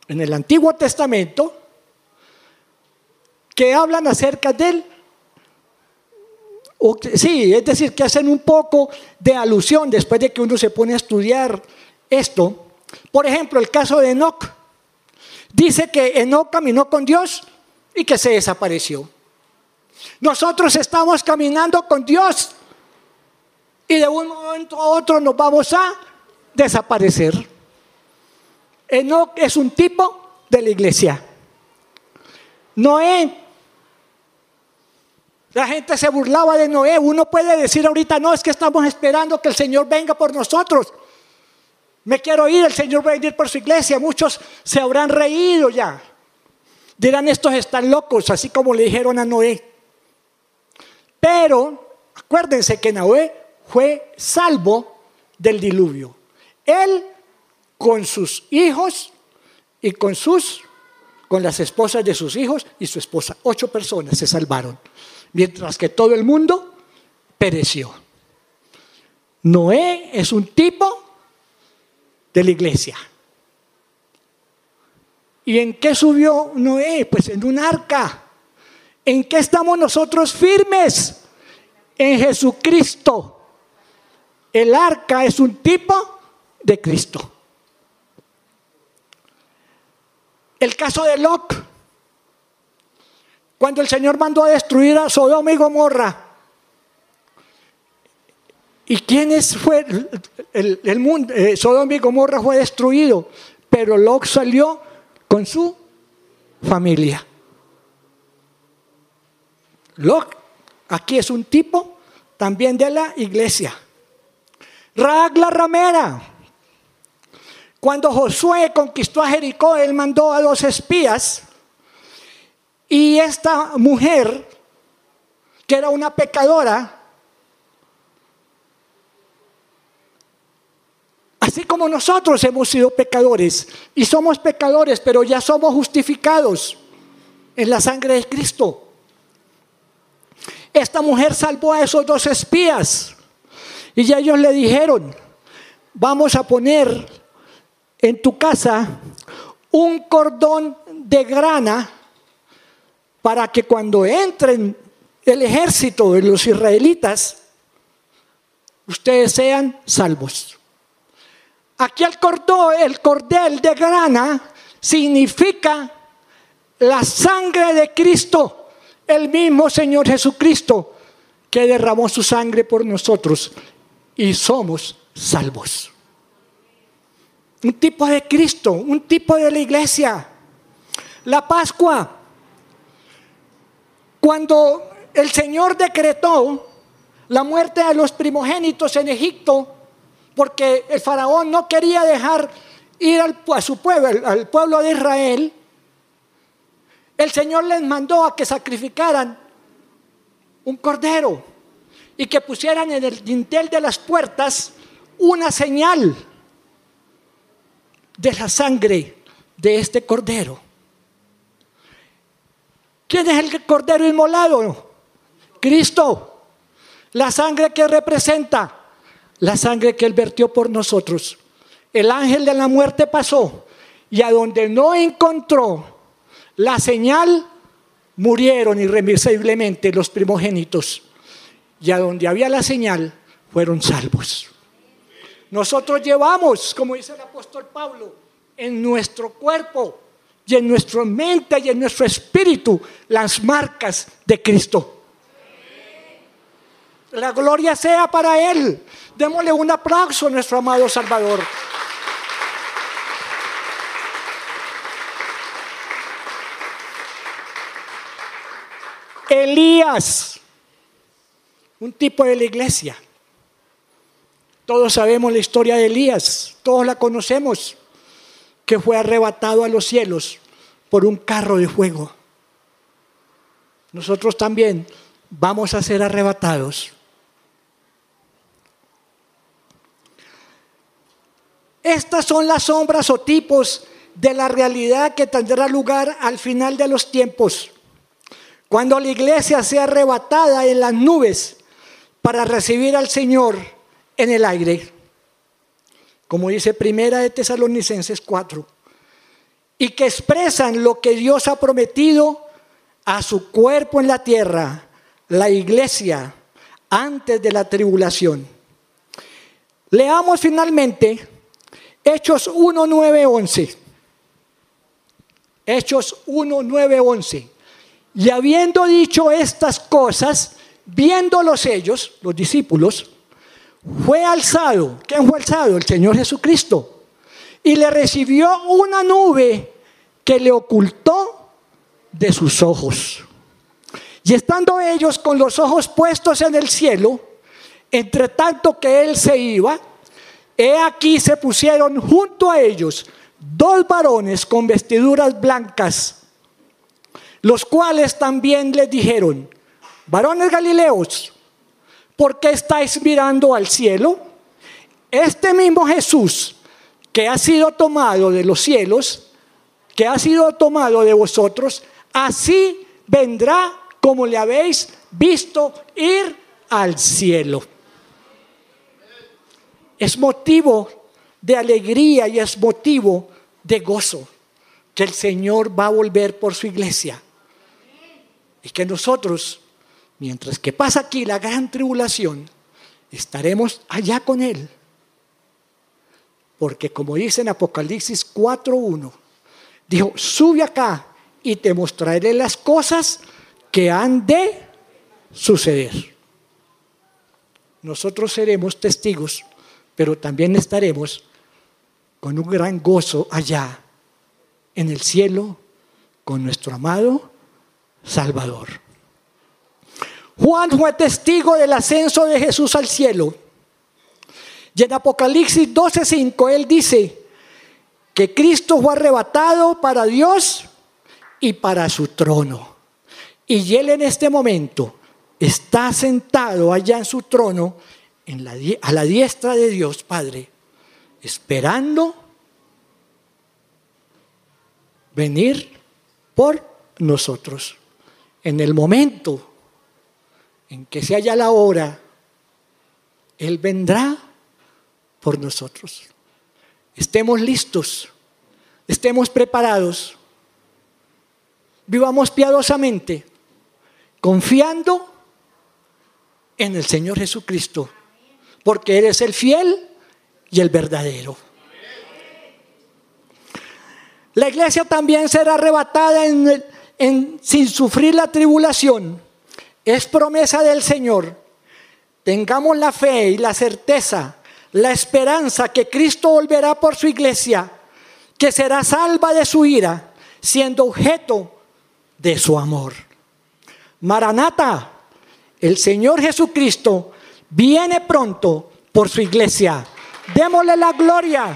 en el Antiguo Testamento que hablan acerca de él. sí, es decir, que hacen un poco de alusión después de que uno se pone a estudiar esto. Por ejemplo, el caso de Enoch. Dice que Enoch caminó con Dios y que se desapareció. Nosotros estamos caminando con Dios y de un momento a otro nos vamos a desaparecer. Enoch es un tipo de la iglesia. Noé. La gente se burlaba de Noé. Uno puede decir ahorita, no, es que estamos esperando que el Señor venga por nosotros. Me quiero ir, el Señor va a venir por su iglesia. Muchos se habrán reído ya. Dirán, estos están locos, así como le dijeron a Noé. Pero acuérdense que Noé fue salvo del diluvio. Él con sus hijos y con sus con las esposas de sus hijos y su esposa. Ocho personas se salvaron, mientras que todo el mundo pereció. Noé es un tipo de la iglesia. ¿Y en qué subió Noé? Pues en un arca. ¿En qué estamos nosotros firmes? En Jesucristo. El arca es un tipo de Cristo. El caso de Lot. Cuando el Señor mandó a destruir a Sodoma y Gomorra. ¿Y quiénes fue? El, mundo, eh, Sodoma y Gomorra fue destruido, pero Lot salió con su familia. Lot, aquí es un tipo también de la iglesia. Rag la ramera. Cuando Josué conquistó a Jericó, él mandó a dos espías y esta mujer, que era una pecadora, así como nosotros hemos sido pecadores y somos pecadores, pero ya somos justificados en la sangre de Cristo. Esta mujer salvó a esos dos espías y ellos le dijeron, vamos a poner en tu casa un cordón de grana para que cuando entren el ejército de los israelitas, ustedes sean salvos. Aquí el cordón, el cordel de grana significa la sangre de Cristo, el mismo Señor Jesucristo que derramó su sangre por nosotros y somos salvos. Un tipo de Cristo, un tipo de la iglesia. La Pascua, cuando el Señor decretó la muerte de los primogénitos en Egipto, porque el faraón no quería dejar ir al, a su pueblo, al pueblo de Israel, el Señor les mandó a que sacrificaran un cordero y que pusieran en el dintel de las puertas una señal de la sangre de este cordero. ¿Quién es el cordero inmolado? Cristo. La sangre que representa, la sangre que Él vertió por nosotros. El ángel de la muerte pasó y a donde no encontró la señal, murieron irremisiblemente los primogénitos. Y a donde había la señal, fueron salvos. Nosotros llevamos, como dice el apóstol Pablo, en nuestro cuerpo y en nuestra mente y en nuestro espíritu las marcas de Cristo. La gloria sea para Él. Démosle un aplauso a nuestro amado Salvador. Elías, un tipo de la iglesia. Todos sabemos la historia de Elías, todos la conocemos, que fue arrebatado a los cielos por un carro de fuego. Nosotros también vamos a ser arrebatados. Estas son las sombras o tipos de la realidad que tendrá lugar al final de los tiempos. Cuando la iglesia sea arrebatada en las nubes para recibir al Señor en el aire, como dice Primera de Tesalonicenses 4, y que expresan lo que Dios ha prometido a su cuerpo en la tierra, la iglesia, antes de la tribulación. Leamos finalmente Hechos 1, 9, 11. Hechos 1, 9, 11. Y habiendo dicho estas cosas, viéndolos ellos, los discípulos, fue alzado. ¿Quién fue alzado? El Señor Jesucristo. Y le recibió una nube que le ocultó de sus ojos. Y estando ellos con los ojos puestos en el cielo, entre tanto que él se iba, he aquí se pusieron junto a ellos dos varones con vestiduras blancas los cuales también les dijeron, varones galileos, ¿por qué estáis mirando al cielo? Este mismo Jesús que ha sido tomado de los cielos, que ha sido tomado de vosotros, así vendrá como le habéis visto ir al cielo. Es motivo de alegría y es motivo de gozo que el Señor va a volver por su iglesia. Y que nosotros, mientras que pasa aquí la gran tribulación, estaremos allá con Él. Porque como dice en Apocalipsis 4.1, dijo, sube acá y te mostraré las cosas que han de suceder. Nosotros seremos testigos, pero también estaremos con un gran gozo allá en el cielo con nuestro amado Salvador. Juan fue testigo del ascenso de Jesús al cielo. Y en Apocalipsis 12:5 él dice que Cristo fue arrebatado para Dios y para su trono. Y él en este momento está sentado allá en su trono, en la, a la diestra de Dios Padre, esperando venir por nosotros. En el momento en que se haya la hora, Él vendrá por nosotros. Estemos listos, estemos preparados, vivamos piadosamente, confiando en el Señor Jesucristo, porque Él es el fiel y el verdadero. La iglesia también será arrebatada sin sufrir la tribulación. Es promesa del Señor. Tengamos la fe y la certeza, la esperanza que Cristo volverá por su iglesia, que será salva de su ira, siendo objeto de su amor. Maranata, el Señor Jesucristo viene pronto por su iglesia. Démosle la gloria.